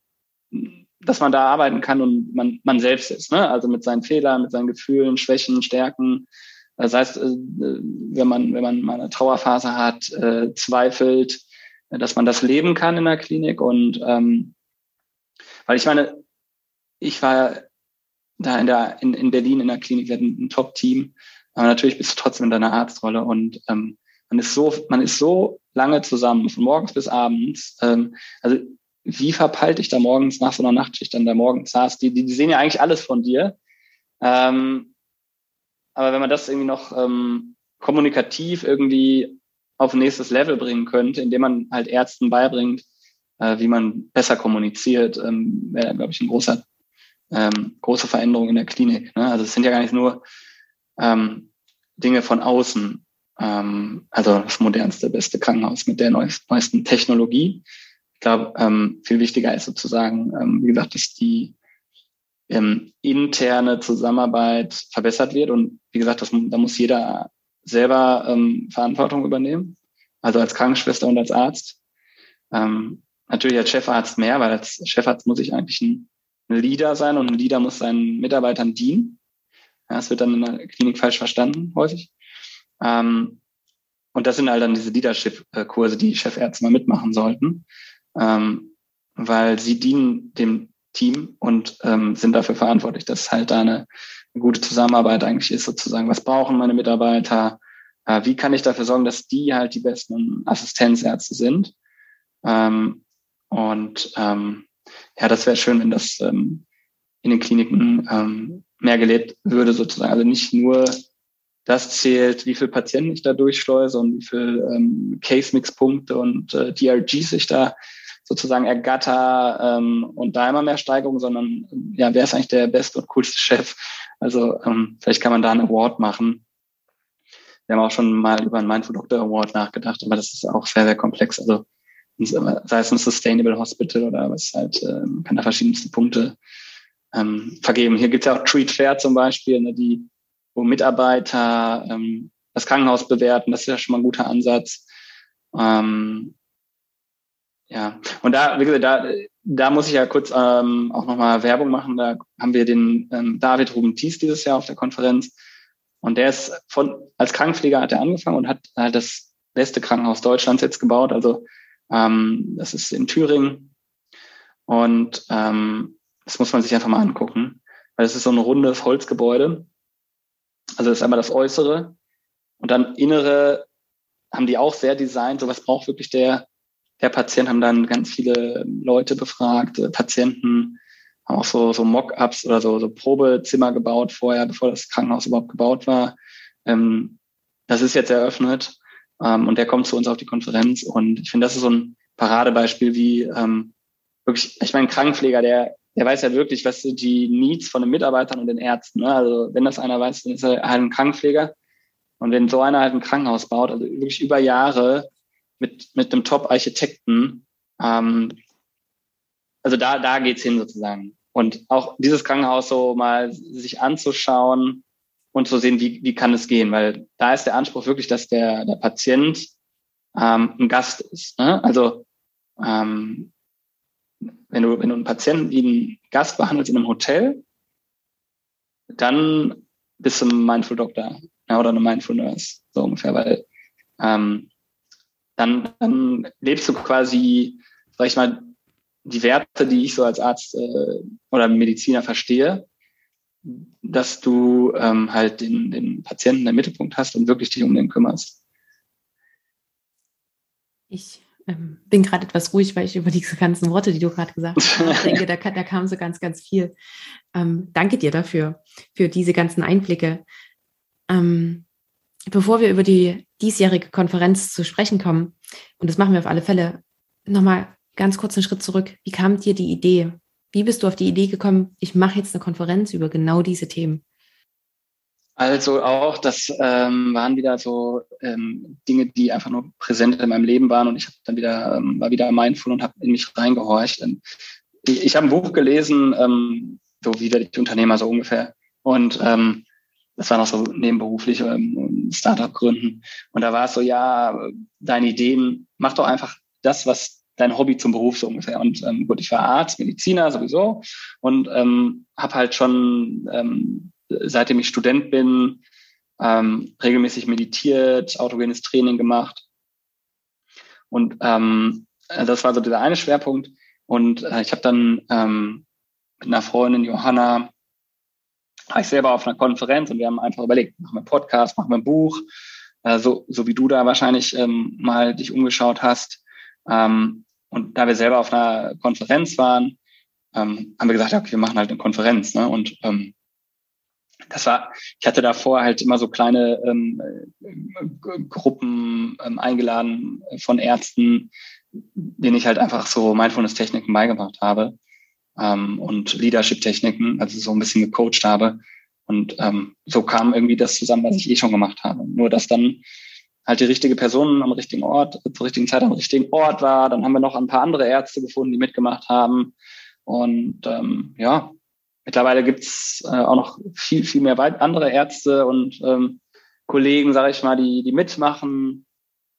dass man da arbeiten kann und man, man selbst ist, ne? also mit seinen Fehlern, mit seinen Gefühlen, Schwächen, Stärken. Das heißt, äh, wenn man, wenn man mal eine Trauerphase hat, äh, zweifelt, dass man das leben kann in der Klinik und ähm, weil ich meine, ich war da in der in, in Berlin in der Klinik, wir hatten ein Top-Team, aber natürlich bist du trotzdem in deiner Arztrolle und ähm, man ist so, man ist so lange zusammen, von morgens bis abends. Ähm, also wie verpeilt ich da morgens nach so einer Nachtschicht dann da morgens saß? Die, die, die sehen ja eigentlich alles von dir. Ähm, aber wenn man das irgendwie noch ähm, kommunikativ irgendwie auf ein nächstes Level bringen könnte, indem man halt Ärzten beibringt, äh, wie man besser kommuniziert, ähm, wäre, glaube ich, ein großer ähm, große Veränderungen in der Klinik. Ne? Also es sind ja gar nicht nur ähm, Dinge von außen. Ähm, also das modernste, beste Krankenhaus mit der neuesten Technologie. Ich glaube, ähm, viel wichtiger ist sozusagen, ähm, wie gesagt, dass die ähm, interne Zusammenarbeit verbessert wird. Und wie gesagt, das, da muss jeder selber ähm, Verantwortung übernehmen. Also als Krankenschwester und als Arzt. Ähm, natürlich als Chefarzt mehr, weil als Chefarzt muss ich eigentlich ein Leader sein und ein Leader muss seinen Mitarbeitern dienen. Ja, das wird dann in der Klinik falsch verstanden, häufig. Ähm, und das sind halt dann diese Leadership-Kurse, die Chefärzte mal mitmachen sollten, ähm, weil sie dienen dem Team und ähm, sind dafür verantwortlich, dass halt da eine, eine, gute Zusammenarbeit eigentlich ist, sozusagen. Was brauchen meine Mitarbeiter? Äh, wie kann ich dafür sorgen, dass die halt die besten Assistenzärzte sind? Ähm, und ähm, ja, das wäre schön, wenn das ähm, in den Kliniken ähm, mehr gelebt würde sozusagen. Also nicht nur das zählt, wie viel Patienten ich da durchschleuse und wie viel ähm, Case-Mix-Punkte und äh, DRGs ich da sozusagen ergatter ähm, und da immer mehr Steigerung, sondern ja, wer ist eigentlich der beste und coolste Chef? Also ähm, vielleicht kann man da einen Award machen. Wir haben auch schon mal über einen Mindful Doctor Award nachgedacht, aber das ist auch sehr, sehr komplex. Also sei es ein Sustainable Hospital oder was halt, äh, kann da verschiedenste Punkte ähm, vergeben. Hier gibt es ja auch Treat Fair zum Beispiel, ne, die, wo Mitarbeiter ähm, das Krankenhaus bewerten. Das ist ja schon mal ein guter Ansatz. Ähm, ja, und da, wie gesagt, da, da muss ich ja kurz ähm, auch nochmal Werbung machen. Da haben wir den ähm, David Ruben Thies dieses Jahr auf der Konferenz. Und der ist von, als Krankenpfleger hat er angefangen und hat halt das beste Krankenhaus Deutschlands jetzt gebaut. Also ähm, das ist in Thüringen. Und ähm, das muss man sich einfach mal angucken, weil es ist so ein rundes Holzgebäude. Also das ist einmal das Äußere. Und dann Innere haben die auch sehr designt. So was braucht wirklich der, der Patient, haben dann ganz viele Leute befragt, äh, Patienten, haben auch so, so Mock-ups oder so, so Probezimmer gebaut vorher, bevor das Krankenhaus überhaupt gebaut war. Ähm, das ist jetzt eröffnet ähm, und der kommt zu uns auf die Konferenz und ich finde, das ist so ein Paradebeispiel, wie ähm, wirklich, ich meine, ein Krankenpfleger, der, der weiß ja wirklich, was sind die Needs von den Mitarbeitern und den Ärzten. Ne? Also wenn das einer weiß, dann ist er halt ein Krankenpfleger. Und wenn so einer halt ein Krankenhaus baut, also wirklich über Jahre mit, mit einem Top-Architekten, ähm, also da, da geht's hin sozusagen. Und auch dieses Krankenhaus so mal sich anzuschauen und zu sehen, wie, wie kann es gehen, weil da ist der Anspruch wirklich, dass der, der Patient ähm, ein Gast ist. Ne? Also ähm, wenn du, wenn du einen Patienten wie einen Gast behandelst in einem Hotel, dann bist du ein Mindful Doctor ja, oder eine Mindful Nurse, so ungefähr, weil ähm, dann, dann lebst du quasi, sag ich mal, die Werte, die ich so als Arzt äh, oder Mediziner verstehe, dass du ähm, halt den, den Patienten im Mittelpunkt hast und wirklich dich um den kümmerst. Ich ähm, bin gerade etwas ruhig, weil ich über diese ganzen Worte, die du gerade gesagt hast, denke, da, da, kam so ganz, ganz viel. Ähm, danke dir dafür, für diese ganzen Einblicke. Ähm, bevor wir über die diesjährige Konferenz zu sprechen kommen, und das machen wir auf alle Fälle, nochmal ganz kurz einen Schritt zurück. Wie kam dir die Idee? Wie bist du auf die Idee gekommen, ich mache jetzt eine Konferenz über genau diese Themen? Also auch, das ähm, waren wieder so ähm, Dinge, die einfach nur präsent in meinem Leben waren und ich habe dann wieder ähm, war wieder mindful und habe in mich reingehorcht. Und ich, ich habe ein Buch gelesen, ähm, so wie ich Unternehmer so ungefähr und ähm, das war noch so nebenberuflich ähm, Startup gründen und da war es so ja deine Ideen mach doch einfach das was dein Hobby zum Beruf so ungefähr und ähm, gut ich war Arzt Mediziner sowieso und ähm, habe halt schon ähm, seitdem ich Student bin, ähm, regelmäßig meditiert, autogenes Training gemacht. Und ähm, das war so dieser eine Schwerpunkt. Und äh, ich habe dann ähm, mit einer Freundin, Johanna, war ich selber auf einer Konferenz und wir haben einfach überlegt, machen wir einen Podcast, machen wir ein Buch, äh, so, so wie du da wahrscheinlich ähm, mal dich umgeschaut hast. Ähm, und da wir selber auf einer Konferenz waren, ähm, haben wir gesagt, okay, wir machen halt eine Konferenz. Ne? Und ähm, das war, ich hatte davor halt immer so kleine ähm, Gruppen ähm, eingeladen von Ärzten, denen ich halt einfach so Mindfulness-Techniken beigebracht habe ähm, und Leadership-Techniken, also so ein bisschen gecoacht habe. Und ähm, so kam irgendwie das zusammen, was ich eh schon gemacht habe. Nur dass dann halt die richtige Person am richtigen Ort, zur richtigen Zeit am richtigen Ort war. Dann haben wir noch ein paar andere Ärzte gefunden, die mitgemacht haben. Und ähm, ja, Mittlerweile gibt's äh, auch noch viel, viel mehr andere Ärzte und ähm, Kollegen, sage ich mal, die, die mitmachen.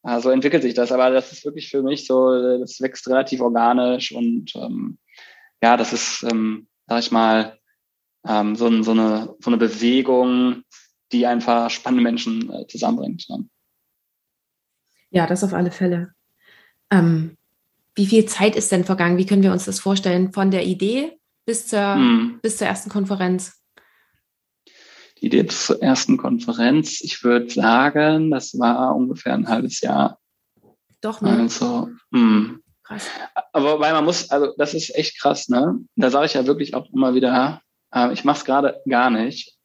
Äh, so entwickelt sich das. Aber das ist wirklich für mich so, das wächst relativ organisch und ähm, ja, das ist, ähm, sage ich mal, ähm, so, so, eine, so eine Bewegung, die einfach spannende Menschen äh, zusammenbringt. Ja. ja, das auf alle Fälle. Ähm, wie viel Zeit ist denn vergangen? Wie können wir uns das vorstellen? Von der Idee bis zur, hm. bis zur ersten Konferenz? Die Idee zur ersten Konferenz, ich würde sagen, das war ungefähr ein halbes Jahr. Doch, ne? Also, mh. Krass. Aber weil man muss, also das ist echt krass, ne? Da sage ich ja wirklich auch immer wieder, äh, ich mache es gerade gar nicht.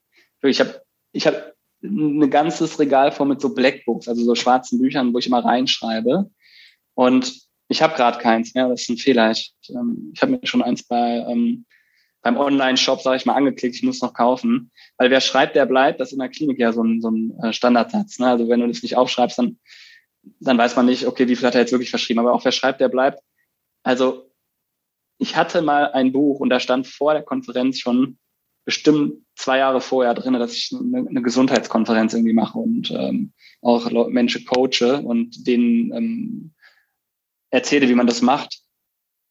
Ich habe ich hab ein ganzes Regal voll mit so Blackbooks, also so schwarzen Büchern, wo ich immer reinschreibe. Und ich habe gerade keins mehr, das ist ein Fehler. Ich, ähm, ich habe mir schon eins bei ähm, beim Online-Shop, sage ich mal, angeklickt, ich muss noch kaufen. Weil wer schreibt, der bleibt, das ist in der Klinik ja so ein, so ein äh, Standardsatz. Ne? Also wenn du das nicht aufschreibst, dann, dann weiß man nicht, okay, wie viel hat er jetzt wirklich verschrieben. Aber auch wer schreibt, der bleibt. Also ich hatte mal ein Buch und da stand vor der Konferenz schon bestimmt zwei Jahre vorher drin, dass ich eine, Gesundheitskonferenz irgendwie mache und ähm, auch Menschen coache und denen ähm, erzähle, wie man das macht.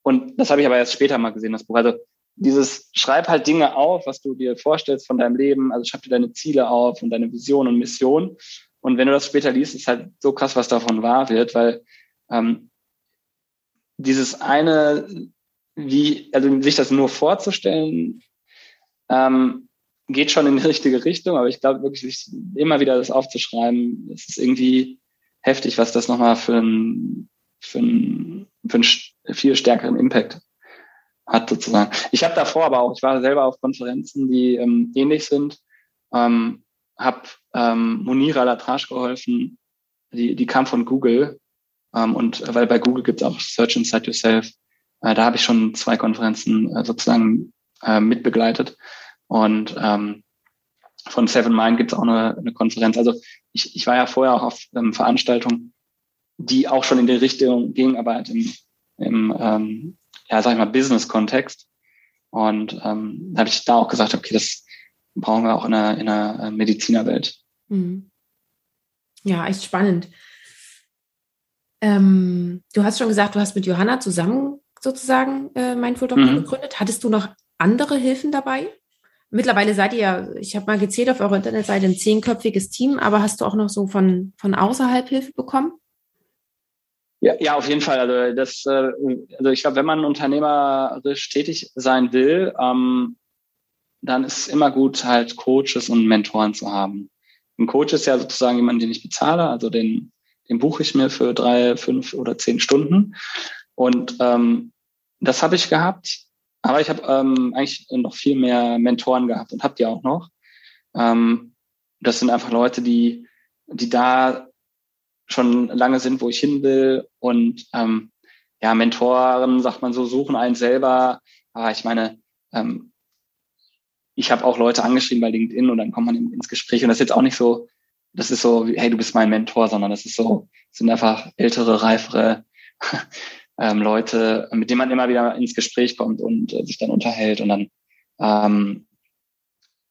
Und das habe ich aber erst später mal gesehen, das Buch. Also dieses schreib halt Dinge auf, was du dir vorstellst von deinem Leben. Also schreib dir deine Ziele auf und deine Vision und Mission. Und wenn du das später liest, ist halt so krass, was davon wahr wird, weil ähm, dieses eine, wie, also sich das nur vorzustellen, ähm, geht schon in die richtige Richtung, aber ich glaube wirklich, immer wieder das aufzuschreiben, es ist irgendwie heftig, was das nochmal für ein, für für einen viel stärkeren Impact hat sozusagen. Ich habe davor aber auch, ich war selber auf Konferenzen, die ähm, ähnlich sind, ähm, habe ähm, Monira Latrasch geholfen, die, die kam von Google ähm, und weil bei Google gibt es auch Search Inside Yourself, äh, da habe ich schon zwei Konferenzen äh, sozusagen äh, mitbegleitet und ähm, von Seven Mind gibt es auch eine, eine Konferenz. Also ich, ich war ja vorher auch auf ähm, Veranstaltungen, die auch schon in die Richtung gingen, aber halt im, im ähm, ja, sag ich mal, Business-Kontext. Und ähm, da habe ich da auch gesagt, okay, das brauchen wir auch in der, in der äh, Medizinerwelt. Mhm. Ja, echt spannend. Ähm, du hast schon gesagt, du hast mit Johanna zusammen sozusagen äh, Mindful Doctor mhm. gegründet. Hattest du noch andere Hilfen dabei? Mittlerweile seid ihr ja, ich habe mal gezählt auf eurer Internetseite, ein zehnköpfiges Team, aber hast du auch noch so von, von außerhalb Hilfe bekommen? Ja, ja, auf jeden Fall. Also das, äh, also ich glaube, wenn man unternehmerisch tätig sein will, ähm, dann ist es immer gut, halt Coaches und Mentoren zu haben. Ein Coach ist ja sozusagen jemand, den ich bezahle, also den, den buche ich mir für drei, fünf oder zehn Stunden. Und ähm, das habe ich gehabt. Aber ich habe ähm, eigentlich noch viel mehr Mentoren gehabt und habe die auch noch. Ähm, das sind einfach Leute, die, die da schon lange sind, wo ich hin will. Und ähm, ja, Mentoren, sagt man so, suchen einen selber. Aber ich meine, ähm, ich habe auch Leute angeschrieben bei LinkedIn und dann kommt man ins Gespräch. Und das ist jetzt auch nicht so, das ist so, hey, du bist mein Mentor, sondern das ist so, sind einfach ältere, reifere ähm, Leute, mit denen man immer wieder ins Gespräch kommt und äh, sich dann unterhält und dann ähm,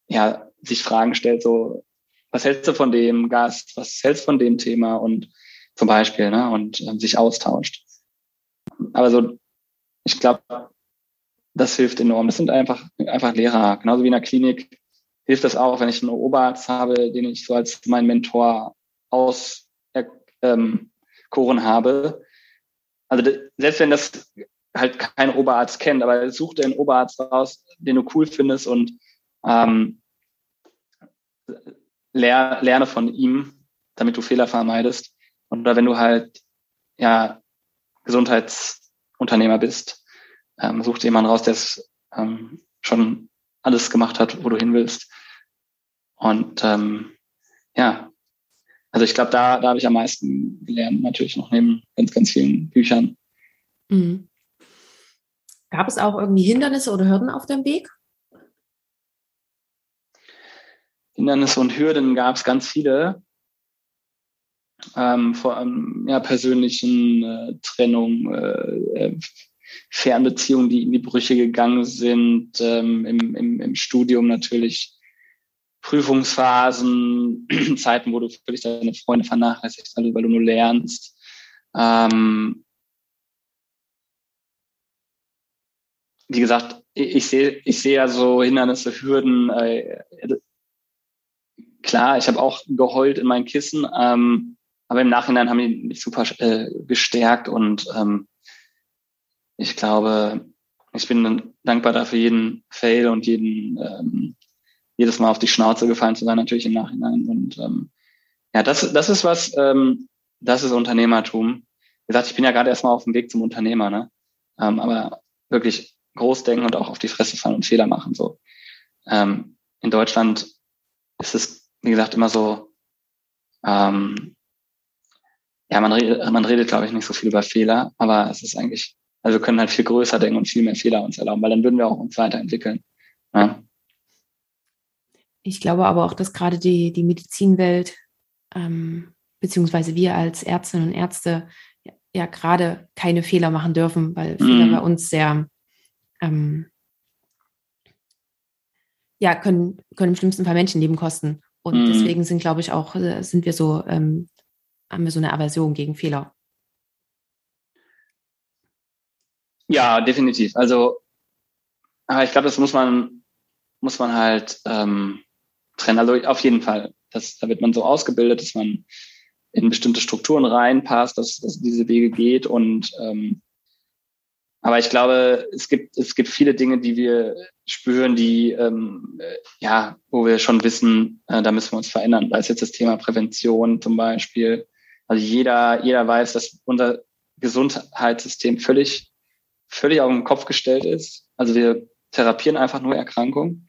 ja sich Fragen stellt, so was hältst du von dem Gast, was hältst du von dem Thema und zum Beispiel, ne, und ähm, sich austauscht. Aber so, ich glaube, das hilft enorm. Das sind einfach, einfach Lehrer. Genauso wie in der Klinik hilft das auch, wenn ich einen Oberarzt habe, den ich so als mein Mentor aus ähm, Koren habe. Also selbst wenn das halt kein Oberarzt kennt, aber such dir einen Oberarzt raus, den du cool findest und ähm, ler lerne von ihm, damit du Fehler vermeidest. Oder wenn du halt ja Gesundheitsunternehmer bist, ähm, such dir jemanden raus, der es ähm, schon alles gemacht hat, wo du hin willst. Und ähm, ja, also ich glaube, da, da habe ich am meisten gelernt, natürlich noch neben ganz, ganz vielen Büchern. Mhm. Gab es auch irgendwie Hindernisse oder Hürden auf dem Weg? Hindernisse und Hürden gab es ganz viele. Ähm, vor allem ja, persönlichen äh, Trennung, äh, äh, Fernbeziehungen, die in die Brüche gegangen sind, ähm, im, im, im Studium natürlich Prüfungsphasen, Zeiten, wo du völlig deine Freunde vernachlässigst, weil du nur lernst. Ähm, wie gesagt, ich sehe ich sehe ja so Hindernisse, Hürden, äh, klar, ich habe auch geheult in meinen Kissen, ähm, aber im Nachhinein haben die mich super äh, gestärkt und ähm, ich glaube, ich bin dankbar dafür jeden Fail und jeden ähm, jedes Mal auf die Schnauze gefallen zu sein, natürlich im Nachhinein. Und ähm, ja, das, das ist was, ähm, das ist Unternehmertum. Wie gesagt, ich bin ja gerade erstmal auf dem Weg zum Unternehmer, ne? Ähm, aber wirklich groß denken und auch auf die Fresse fallen und Fehler machen. So. Ähm, in Deutschland ist es wie gesagt, immer so, ähm, ja, man redet, man redet, glaube ich, nicht so viel über Fehler, aber es ist eigentlich, also wir können halt viel größer denken und viel mehr Fehler uns erlauben, weil dann würden wir auch uns weiterentwickeln. Ja. Ich glaube aber auch, dass gerade die, die Medizinwelt, ähm, beziehungsweise wir als Ärztinnen und Ärzte, ja, ja gerade keine Fehler machen dürfen, weil mhm. Fehler bei uns sehr ähm, ja, können, können im schlimmsten Fall Menschenleben kosten. Und mhm. deswegen sind, glaube ich, auch, äh, sind wir so, ähm, haben wir so eine Aversion gegen Fehler. Ja, definitiv. Also, aber ich glaube, das muss man, muss man halt ähm, trennen. Also auf jeden Fall. Das, da wird man so ausgebildet, dass man in bestimmte Strukturen reinpasst, dass, dass diese Wege geht und ähm, aber ich glaube, es gibt, es gibt viele Dinge, die wir spüren, die, ähm, ja, wo wir schon wissen, äh, da müssen wir uns verändern. Da ist jetzt das Thema Prävention zum Beispiel. Also jeder, jeder weiß, dass unser Gesundheitssystem völlig, völlig auf den Kopf gestellt ist. Also wir therapieren einfach nur Erkrankungen.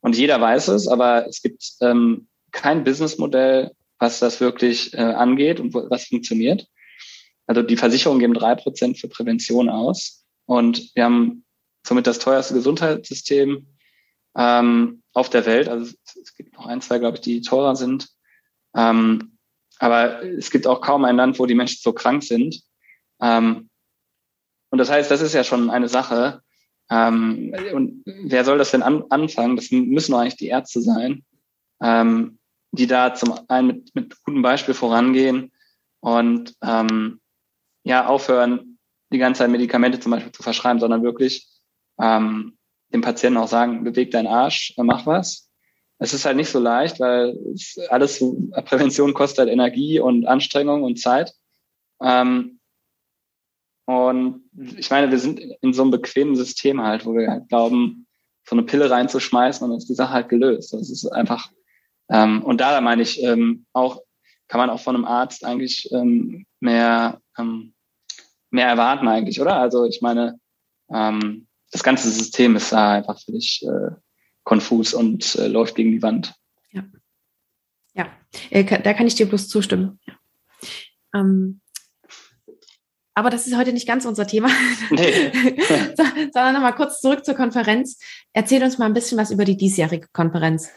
Und jeder weiß es, aber es gibt ähm, kein Businessmodell, was das wirklich äh, angeht und wo, was funktioniert. Also die Versicherungen geben drei Prozent für Prävention aus. Und wir haben somit das teuerste Gesundheitssystem ähm, auf der Welt. Also es, gibt noch ein, zwei, glaube ich, die teurer sind. Ähm, aber es gibt auch kaum ein Land, wo die Menschen so krank sind. Ähm, und das heißt, das ist ja schon eine Sache. Ähm, und wer soll das denn an, anfangen? Das müssen doch eigentlich die Ärzte sein, ähm, die da zum einen mit, mit gutem Beispiel vorangehen und ähm, ja aufhören, die ganze Zeit Medikamente zum Beispiel zu verschreiben, sondern wirklich ähm, dem Patienten auch sagen, beweg deinen Arsch, mach was. Es ist halt nicht so leicht, weil alles Prävention kostet halt Energie und Anstrengung und Zeit. Ähm, und ich meine, wir sind in so einem bequemen System halt, wo wir halt glauben, so eine Pille reinzuschmeißen und dann ist die Sache halt gelöst. Das ist einfach, ähm, und da meine ich ähm, auch, kann man auch von einem Arzt eigentlich ähm, mehr ähm, mehr erwarten eigentlich, oder? Also ich meine, ähm, das ganze System ist da einfach völlig äh, konfus und äh, läuft gegen die Wand. Ja, ja. Äh, da kann ich dir bloß zustimmen. Ja. Ähm, aber das ist heute nicht ganz unser Thema, nee. sondern nochmal kurz zurück zur Konferenz. Erzähl uns mal ein bisschen was über die diesjährige Konferenz.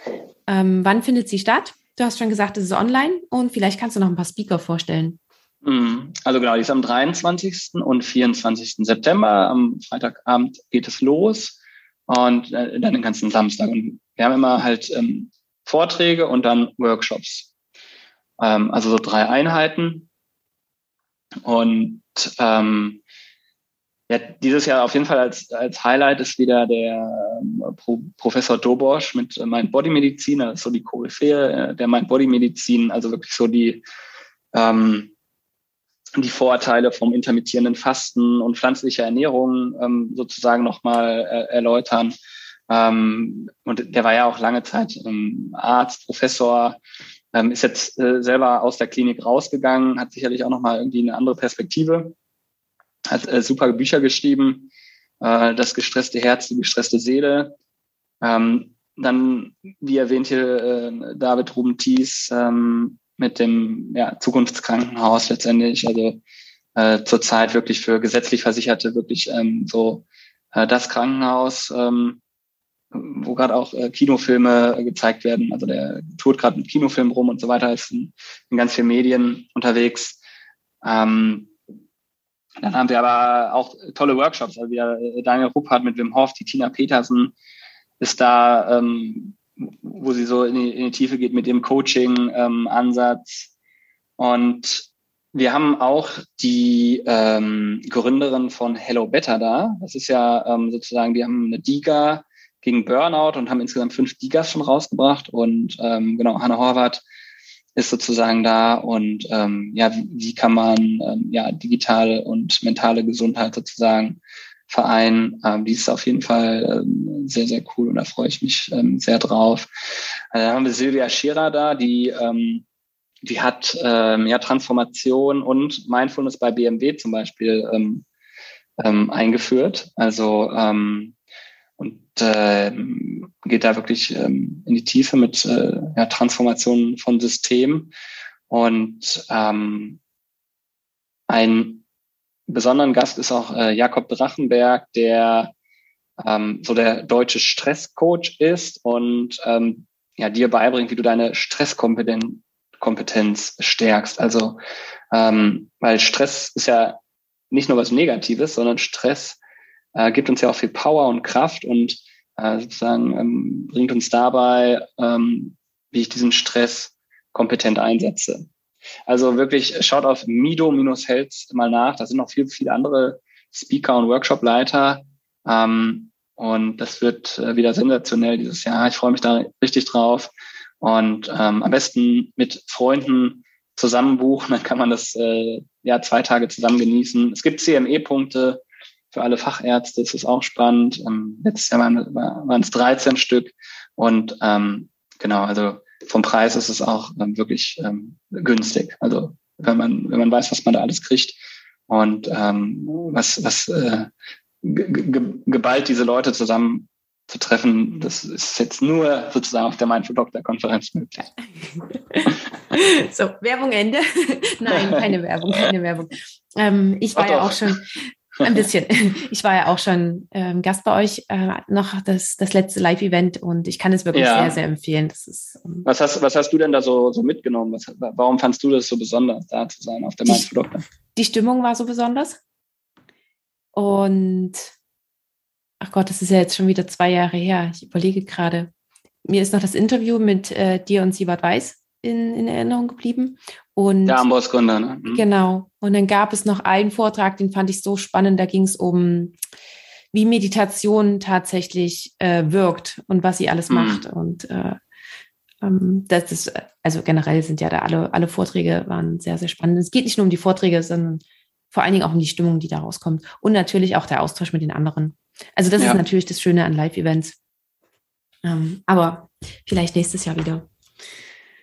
Ähm, wann findet sie statt? Du hast schon gesagt, es ist online und vielleicht kannst du noch ein paar Speaker vorstellen. Mhm. Also genau, die ist am 23. und 24. September. Am Freitagabend geht es los und äh, dann den ganzen Samstag. Und wir haben immer halt ähm, Vorträge und dann Workshops. Ähm, also so drei Einheiten. Und ähm, ja, dieses Jahr auf jeden Fall als, als Highlight ist wieder der ähm, Pro Professor Dobosch mit äh, Mind Body Medizin, das ist so die Koryphäe äh, der Mind Body Medizin, also wirklich so die ähm, die Vorteile vom intermittierenden Fasten und pflanzlicher Ernährung ähm, sozusagen nochmal äh, erläutern. Ähm, und der war ja auch lange Zeit ähm, Arzt, Professor, ähm, ist jetzt äh, selber aus der Klinik rausgegangen, hat sicherlich auch nochmal irgendwie eine andere Perspektive, hat äh, super Bücher geschrieben, äh, das gestresste Herz, die gestresste Seele. Ähm, dann, wie erwähnt hier äh, David Ruben Thies, ähm, mit dem ja, Zukunftskrankenhaus letztendlich, also äh, zurzeit wirklich für gesetzlich Versicherte wirklich ähm, so äh, das Krankenhaus, ähm, wo gerade auch äh, Kinofilme äh, gezeigt werden. Also der tourt gerade mit Kinofilmen rum und so weiter, ist in, in ganz vielen Medien unterwegs. Ähm, dann haben wir aber auch tolle Workshops. Also wir, äh, Daniel Ruppert mit Wim Hof, die Tina Petersen ist da ähm, wo sie so in die, in die Tiefe geht mit dem Coaching-Ansatz. Ähm, und wir haben auch die ähm, Gründerin von Hello Better da. Das ist ja ähm, sozusagen, die haben eine Diga gegen Burnout und haben insgesamt fünf Digas schon rausgebracht. Und ähm, genau, Hannah Horvath ist sozusagen da und ähm, ja, wie, wie kann man ähm, ja digitale und mentale Gesundheit sozusagen Verein. Ähm, die ist auf jeden Fall ähm, sehr, sehr cool und da freue ich mich ähm, sehr drauf. Äh, dann haben wir Silvia Scherer da, die, ähm, die hat ähm, ja Transformation und Mindfulness bei BMW zum Beispiel ähm, ähm, eingeführt. Also ähm, und äh, geht da wirklich ähm, in die Tiefe mit äh, ja, Transformation von Systemen. Und ähm, ein besonderen Gast ist auch äh, Jakob Drachenberg, der ähm, so der deutsche Stresscoach ist und ähm, ja, dir beibringt, wie du deine Stresskompetenz Kompetenz stärkst. Also, ähm, weil Stress ist ja nicht nur was Negatives, sondern Stress äh, gibt uns ja auch viel Power und Kraft und äh, sozusagen ähm, bringt uns dabei, ähm, wie ich diesen Stress kompetent einsetze. Also wirklich schaut auf Mido-Health mal nach. Da sind noch viel, viele andere Speaker und Workshop-Leiter. Ähm, und das wird äh, wieder sensationell dieses Jahr. Ich freue mich da richtig drauf. Und ähm, am besten mit Freunden zusammen buchen, dann kann man das äh, ja zwei Tage zusammen genießen. Es gibt CME-Punkte für alle Fachärzte ist es auch spannend. Ähm, letztes Jahr waren, waren es 13 Stück. Und ähm, genau, also vom Preis ist es auch ähm, wirklich ähm, günstig. Also wenn man, wenn man weiß, was man da alles kriegt und ähm, was, was äh, geballt diese Leute zusammen zu treffen, das ist jetzt nur sozusagen auf der Mindful Doctor Konferenz möglich. so, Werbung Ende. Nein, keine Werbung, keine Werbung. Ähm, ich war Ach ja auch schon ein bisschen. Ich war ja auch schon ähm, Gast bei euch, äh, noch das, das letzte Live-Event und ich kann es wirklich ja. sehr, sehr empfehlen. Das ist, ähm, was, hast, was hast du denn da so, so mitgenommen? Was, warum fandst du das so besonders, da zu sein auf der Mindful Doctor? Die Stimmung war so besonders. Und ach Gott, das ist ja jetzt schon wieder zwei Jahre her. Ich überlege gerade. Mir ist noch das Interview mit äh, dir und Siebert Weiß in, in Erinnerung geblieben. Und der Amboss-Gründer, ne? Mhm. Genau. Und dann gab es noch einen Vortrag, den fand ich so spannend. Da ging es um, wie Meditation tatsächlich äh, wirkt und was sie alles mhm. macht. Und äh, ähm, das ist, also generell sind ja da alle, alle Vorträge waren sehr, sehr spannend. Es geht nicht nur um die Vorträge, sondern vor allen Dingen auch um die Stimmung, die da rauskommt. Und natürlich auch der Austausch mit den anderen. Also das ja. ist natürlich das Schöne an Live-Events. Ähm, aber vielleicht nächstes Jahr wieder.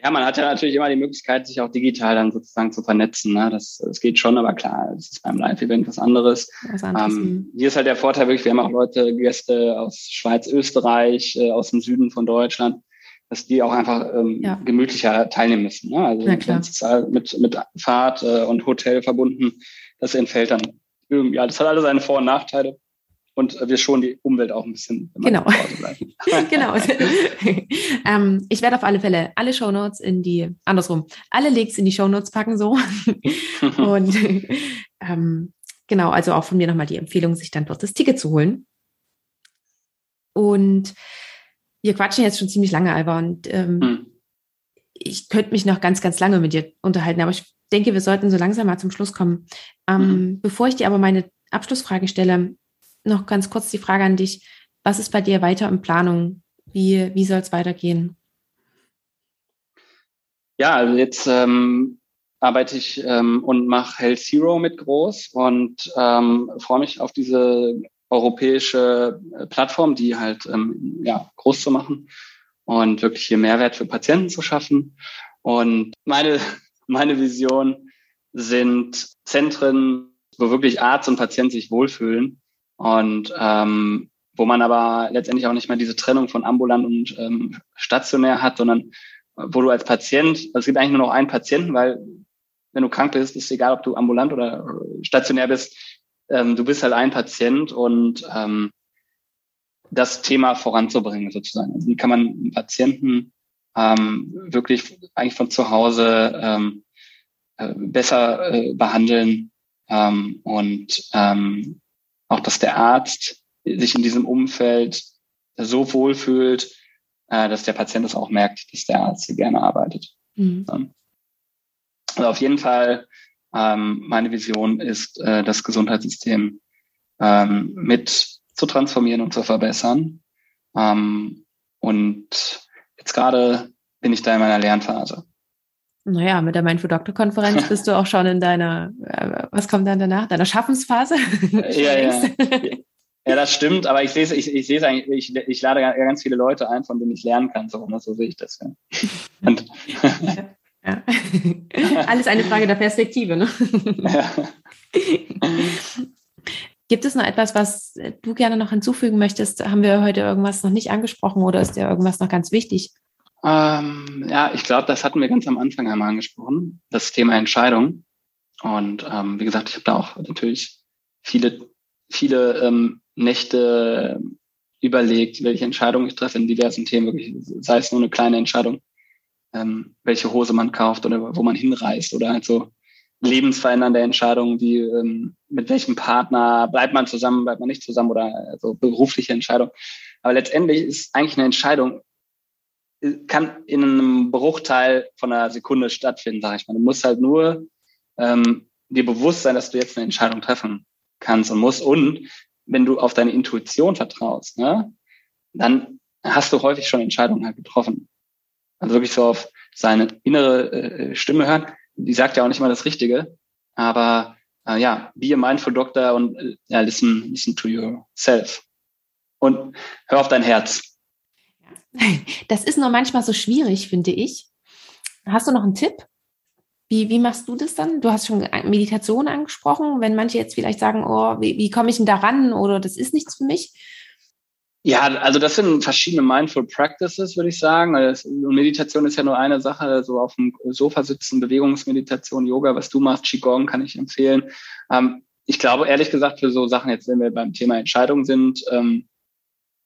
Ja, man hat ja natürlich immer die Möglichkeit, sich auch digital dann sozusagen zu vernetzen. Ne? Das, das geht schon, aber klar, es ist beim Live-Event was anderes. Was anderes ähm, hm. hier ist halt der Vorteil wirklich, wir haben auch Leute, Gäste aus Schweiz, Österreich, äh, aus dem Süden von Deutschland, dass die auch einfach ähm, ja. gemütlicher teilnehmen müssen. Ne? Also das ist halt mit, mit Fahrt äh, und Hotel verbunden, das entfällt dann irgendwie. Ja, das hat alle seine Vor- und Nachteile und wir schonen die Umwelt auch ein bisschen. Genau. genau. ähm, ich werde auf alle Fälle alle Shownotes in die, andersrum, alle Links in die Shownotes packen so. und ähm, genau, also auch von mir nochmal die Empfehlung, sich dann dort das Ticket zu holen. Und wir quatschen jetzt schon ziemlich lange, Alba, und ähm, hm. ich könnte mich noch ganz, ganz lange mit dir unterhalten, aber ich denke, wir sollten so langsam mal zum Schluss kommen. Ähm, mhm. Bevor ich dir aber meine Abschlussfrage stelle, noch ganz kurz die Frage an dich. Was ist bei dir weiter in Planung? Wie, wie soll es weitergehen? Ja, also jetzt ähm, arbeite ich ähm, und mache Health Zero mit groß und ähm, freue mich auf diese europäische äh, Plattform, die halt ähm, ja, groß zu machen und wirklich hier Mehrwert für Patienten zu schaffen. Und meine, meine Vision sind Zentren, wo wirklich Arzt und Patient sich wohlfühlen und ähm, wo man aber letztendlich auch nicht mehr diese Trennung von ambulant und ähm, stationär hat, sondern wo du als Patient, also es gibt eigentlich nur noch einen Patienten, weil wenn du krank bist, ist egal, ob du ambulant oder stationär bist, ähm, du bist halt ein Patient und ähm, das Thema voranzubringen sozusagen. Also wie kann man Patienten ähm, wirklich eigentlich von zu Hause ähm, äh, besser äh, behandeln ähm, und ähm, auch, dass der Arzt sich in diesem Umfeld so wohlfühlt, äh, dass der Patient es auch merkt, dass der Arzt hier gerne arbeitet. Mhm. Also auf jeden Fall, ähm, meine Vision ist, äh, das Gesundheitssystem ähm, mit zu transformieren und zu verbessern. Ähm, und jetzt gerade bin ich da in meiner Lernphase. Naja, mit der Mindful Doctor Konferenz bist du auch schon in deiner, äh, was kommt dann danach? Deiner Schaffensphase? ja, ja. ja, das stimmt, aber ich sehe ich, ich sehe es eigentlich, ich, ich lade ganz viele Leute ein, von denen ich lernen kann, so, so sehe ich das. Ja. Und ja. Alles eine Frage der Perspektive, ne? Ja. Gibt es noch etwas, was du gerne noch hinzufügen möchtest? Haben wir heute irgendwas noch nicht angesprochen oder ist dir irgendwas noch ganz wichtig? Ähm, ja, ich glaube, das hatten wir ganz am Anfang einmal angesprochen, das Thema Entscheidung. Und ähm, wie gesagt, ich habe da auch natürlich viele, viele ähm, Nächte überlegt, welche Entscheidungen ich treffe in diversen Themen, wirklich, sei es nur eine kleine Entscheidung, ähm, welche Hose man kauft oder wo man hinreist oder halt so lebensverändernde Entscheidungen wie ähm, mit welchem Partner bleibt man zusammen, bleibt man nicht zusammen oder so also berufliche Entscheidungen. Aber letztendlich ist eigentlich eine Entscheidung kann in einem Bruchteil von einer Sekunde stattfinden, sage ich mal. Du musst halt nur ähm, dir bewusst sein, dass du jetzt eine Entscheidung treffen kannst und musst. Und wenn du auf deine Intuition vertraust, ne, dann hast du häufig schon Entscheidungen halt getroffen. Also wirklich so auf seine innere äh, Stimme hören. Die sagt ja auch nicht mal das Richtige, aber äh, ja, be a mindful doctor und äh, listen, listen to yourself. Und hör auf dein Herz. Das ist nur manchmal so schwierig, finde ich. Hast du noch einen Tipp? Wie, wie machst du das dann? Du hast schon Meditation angesprochen. Wenn manche jetzt vielleicht sagen, oh, wie, wie komme ich denn da ran oder das ist nichts für mich? Ja, also das sind verschiedene Mindful Practices, würde ich sagen. Also und Meditation ist ja nur eine Sache, so auf dem Sofa sitzen, Bewegungsmeditation, Yoga, was du machst, Qigong kann ich empfehlen. Ähm, ich glaube, ehrlich gesagt, für so Sachen, jetzt wenn wir beim Thema Entscheidung sind, ähm,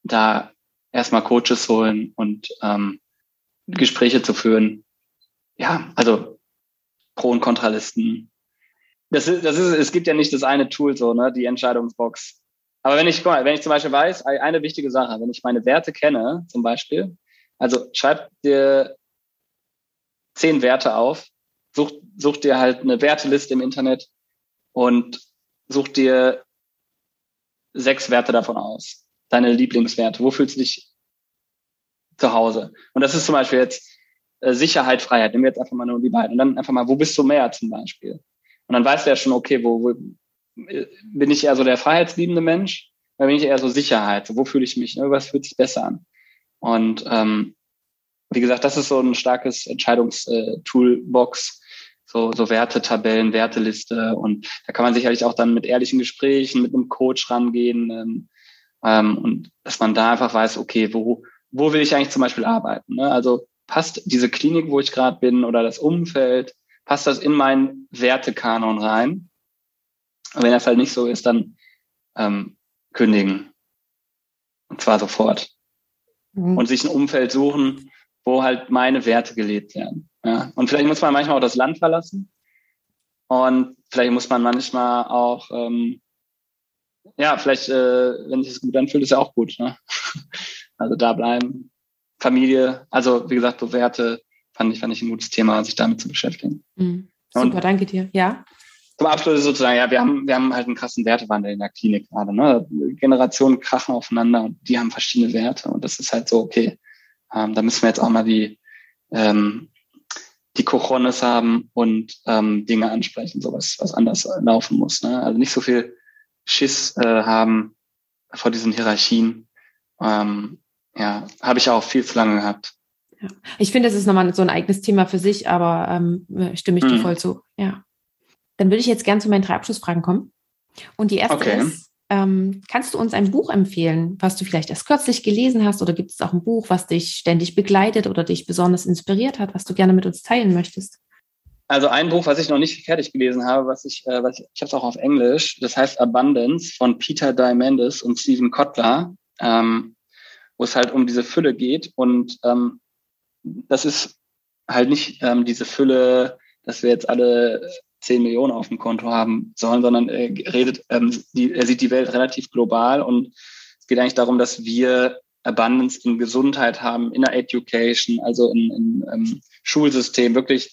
da erstmal Coaches holen und ähm, Gespräche zu führen. Ja, also Pro- und Kontralisten. Das ist, das ist, es gibt ja nicht das eine Tool so, ne, die Entscheidungsbox aber wenn ich, mal, wenn ich zum Beispiel weiß, eine wichtige Sache, wenn ich meine Werte kenne, zum Beispiel, also schreib dir zehn Werte auf, such, such dir halt eine Werteliste im Internet und such dir sechs Werte davon aus. Deine Lieblingswerte. Wo fühlst du dich zu Hause? Und das ist zum Beispiel jetzt äh, Sicherheit, Freiheit. Nehmen wir jetzt einfach mal nur die beiden. Und dann einfach mal, wo bist du mehr zum Beispiel? Und dann weißt du ja schon, okay, wo, wo, bin ich eher so der freiheitsliebende Mensch, oder bin ich eher so Sicherheit? So, wo fühle ich mich? Ne? Was fühlt sich besser an? Und ähm, wie gesagt, das ist so ein starkes Entscheidungstoolbox, so, so Wertetabellen, Werteliste. Und da kann man sicherlich auch dann mit ehrlichen Gesprächen, mit einem Coach rangehen. Ähm, und dass man da einfach weiß, okay, wo, wo will ich eigentlich zum Beispiel arbeiten? Ne? Also passt diese Klinik, wo ich gerade bin, oder das Umfeld, passt das in meinen Wertekanon rein? Und wenn das halt nicht so ist, dann ähm, kündigen. Und zwar sofort. Mhm. Und sich ein Umfeld suchen, wo halt meine Werte gelebt werden. Ja. Und vielleicht muss man manchmal auch das Land verlassen. Und vielleicht muss man manchmal auch, ähm, ja, vielleicht, äh, wenn sich das gut anfühlt, ist ja auch gut. Ne? Also da bleiben. Familie, also wie gesagt, so Werte fand ich, fand ich ein gutes Thema, sich damit zu beschäftigen. Mhm. Super, Und, danke dir. Ja zum Abschluss sozusagen, ja, wir haben, wir haben halt einen krassen Wertewandel in der Klinik gerade. Ne? Generationen krachen aufeinander und die haben verschiedene Werte. Und das ist halt so, okay, ähm, da müssen wir jetzt auch mal die, ähm, die Cojones haben und ähm, Dinge ansprechen, sowas, was anders laufen muss. Ne? Also nicht so viel Schiss äh, haben vor diesen Hierarchien. Ähm, ja, habe ich auch viel zu lange gehabt. Ja. Ich finde, das ist nochmal so ein eigenes Thema für sich, aber ähm, stimme ich dir mhm. voll zu. Ja. Dann würde ich jetzt gern zu meinen drei Abschlussfragen kommen. Und die erste okay. ist, ähm, kannst du uns ein Buch empfehlen, was du vielleicht erst kürzlich gelesen hast oder gibt es auch ein Buch, was dich ständig begleitet oder dich besonders inspiriert hat, was du gerne mit uns teilen möchtest? Also ein Buch, was ich noch nicht fertig gelesen habe, was ich, äh, was ich, ich habe es auch auf Englisch, das heißt Abundance von Peter Diamandis und Stephen Kotler, ähm, wo es halt um diese Fülle geht und ähm, das ist halt nicht ähm, diese Fülle, dass wir jetzt alle 10 Millionen auf dem Konto haben sollen, sondern er redet, ähm, die, er sieht die Welt relativ global und es geht eigentlich darum, dass wir Abundance in Gesundheit haben, in der Education, also in ähm, Schulsystem. Wirklich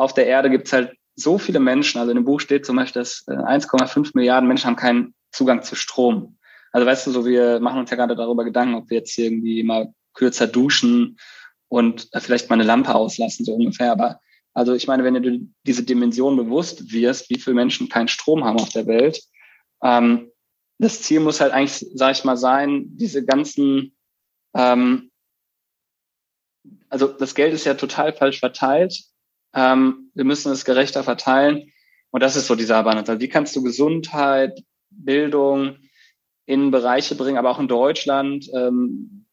auf der Erde gibt es halt so viele Menschen. Also in dem Buch steht zum Beispiel, dass äh, 1,5 Milliarden Menschen haben keinen Zugang zu Strom. Also weißt du, so wir machen uns ja gerade darüber Gedanken, ob wir jetzt irgendwie mal kürzer duschen und äh, vielleicht mal eine Lampe auslassen, so ungefähr. Aber also ich meine, wenn du diese Dimension bewusst wirst, wie viele Menschen keinen Strom haben auf der Welt, ähm, das Ziel muss halt eigentlich, sage ich mal, sein, diese ganzen, ähm, also das Geld ist ja total falsch verteilt. Ähm, wir müssen es gerechter verteilen. Und das ist so dieser Balance. Also wie kannst du Gesundheit, Bildung in Bereiche bringen, aber auch in Deutschland ähm,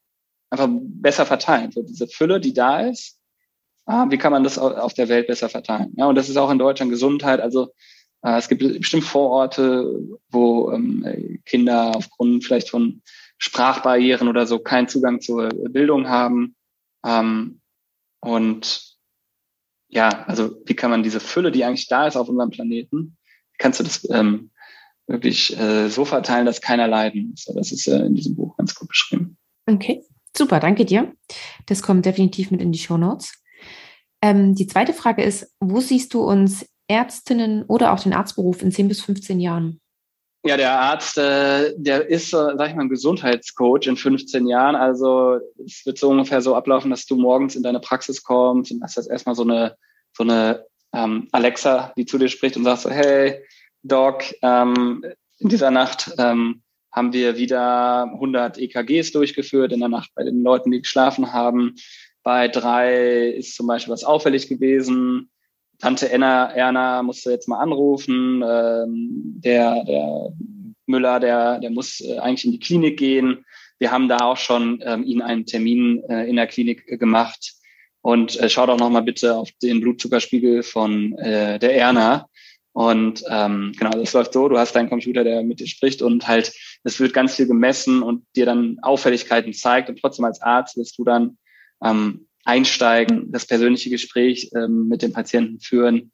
einfach besser verteilen. So diese Fülle, die da ist, ah, wie kann man das auf der Welt besser verteilen? Ja, und das ist auch in Deutschland Gesundheit. Also äh, es gibt bestimmt Vororte, wo ähm, Kinder aufgrund vielleicht von Sprachbarrieren oder so keinen Zugang zur Bildung haben. Ähm, und ja, also wie kann man diese Fülle, die eigentlich da ist auf unserem Planeten, kannst du das ähm, wirklich äh, so verteilen, dass keiner leiden muss. Das ist äh, in diesem Buch ganz gut beschrieben. Okay, super, danke dir. Das kommt definitiv mit in die Show Notes. Ähm, die zweite Frage ist, wo siehst du uns Ärztinnen oder auch den Arztberuf in 10 bis 15 Jahren? Ja, der Arzt, äh, der ist, äh, sag ich mal, ein Gesundheitscoach in 15 Jahren. Also es wird so ungefähr so ablaufen, dass du morgens in deine Praxis kommst und hast jetzt erstmal so eine, so eine ähm, Alexa, die zu dir spricht und sagt so, hey, Doc. Ähm, in dieser Nacht ähm, haben wir wieder 100 EKGs durchgeführt in der Nacht bei den Leuten, die geschlafen haben. Bei drei ist zum Beispiel was auffällig gewesen. Tante Erna, Erna musste jetzt mal anrufen. Ähm, der, der Müller, der, der muss äh, eigentlich in die Klinik gehen. Wir haben da auch schon ähm, Ihnen einen Termin äh, in der Klinik äh, gemacht. Und äh, schau doch nochmal bitte auf den Blutzuckerspiegel von äh, der Erna. Und ähm, genau, das läuft so, du hast deinen Computer, der mit dir spricht und halt, es wird ganz viel gemessen und dir dann Auffälligkeiten zeigt. Und trotzdem als Arzt wirst du dann ähm, einsteigen, das persönliche Gespräch ähm, mit dem Patienten führen.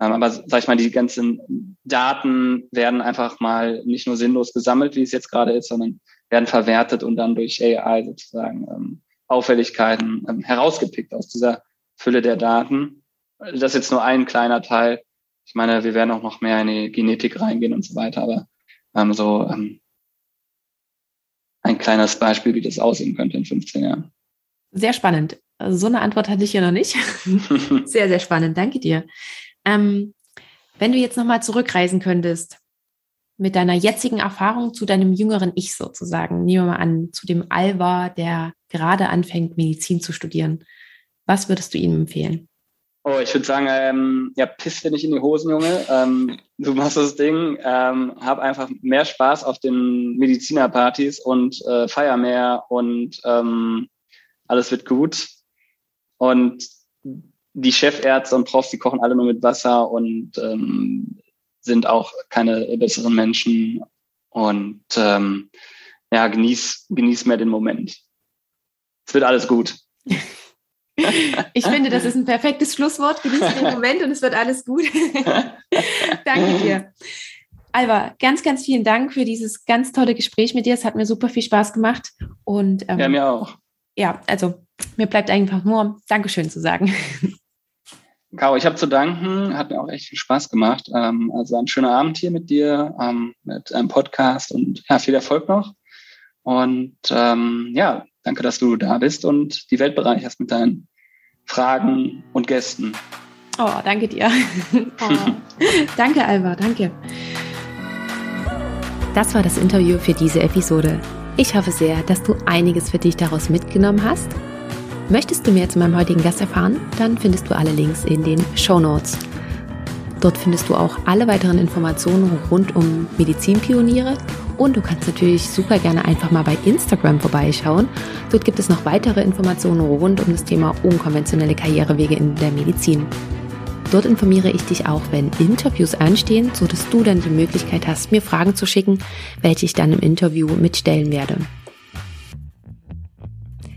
Ähm, aber sag ich mal, die ganzen Daten werden einfach mal nicht nur sinnlos gesammelt, wie es jetzt gerade ist, sondern werden verwertet und dann durch AI sozusagen ähm, Auffälligkeiten ähm, herausgepickt aus dieser Fülle der Daten. Das ist jetzt nur ein kleiner Teil. Ich meine, wir werden auch noch mehr in die Genetik reingehen und so weiter, aber ähm, so ähm, ein kleines Beispiel, wie das aussehen könnte in 15 Jahren. Sehr spannend. Also so eine Antwort hatte ich ja noch nicht. sehr, sehr spannend. Danke dir. Ähm, wenn du jetzt nochmal zurückreisen könntest, mit deiner jetzigen Erfahrung zu deinem jüngeren Ich sozusagen, nehmen wir mal an, zu dem Alva, der gerade anfängt, Medizin zu studieren. Was würdest du ihm empfehlen? Oh, ich würde sagen, ähm, ja, piss dir nicht in die Hosen, Junge. Ähm, du machst das Ding, ähm, hab einfach mehr Spaß auf den Medizinerpartys und äh, feier mehr und ähm, alles wird gut. Und die Chefärzte und Profs, die kochen alle nur mit Wasser und ähm, sind auch keine besseren Menschen. Und ähm, ja, genieß, genieß mehr den Moment. Es wird alles gut. Ich finde, das ist ein perfektes Schlusswort. Genieß den Moment und es wird alles gut. Danke dir. Alba, ganz, ganz vielen Dank für dieses ganz tolle Gespräch mit dir. Es hat mir super viel Spaß gemacht. Und, ähm, ja, mir auch. Ja, also mir bleibt einfach nur Dankeschön zu sagen. Caro, ich habe zu danken, hat mir auch echt viel Spaß gemacht. Ähm, also ein schöner Abend hier mit dir, ähm, mit einem Podcast und ja, viel Erfolg noch. Und ähm, ja, danke, dass du da bist und die Welt bereicherst mit deinen Fragen und Gästen. Oh, danke dir. Oh. danke, Alva, danke. Das war das Interview für diese Episode. Ich hoffe sehr, dass du einiges für dich daraus mitgenommen hast Möchtest du mehr zu meinem heutigen Gast erfahren? Dann findest du alle Links in den Show Notes. Dort findest du auch alle weiteren Informationen rund um Medizinpioniere und du kannst natürlich super gerne einfach mal bei Instagram vorbeischauen. Dort gibt es noch weitere Informationen rund um das Thema unkonventionelle Karrierewege in der Medizin. Dort informiere ich dich auch, wenn Interviews anstehen, sodass du dann die Möglichkeit hast, mir Fragen zu schicken, welche ich dann im Interview mitstellen werde.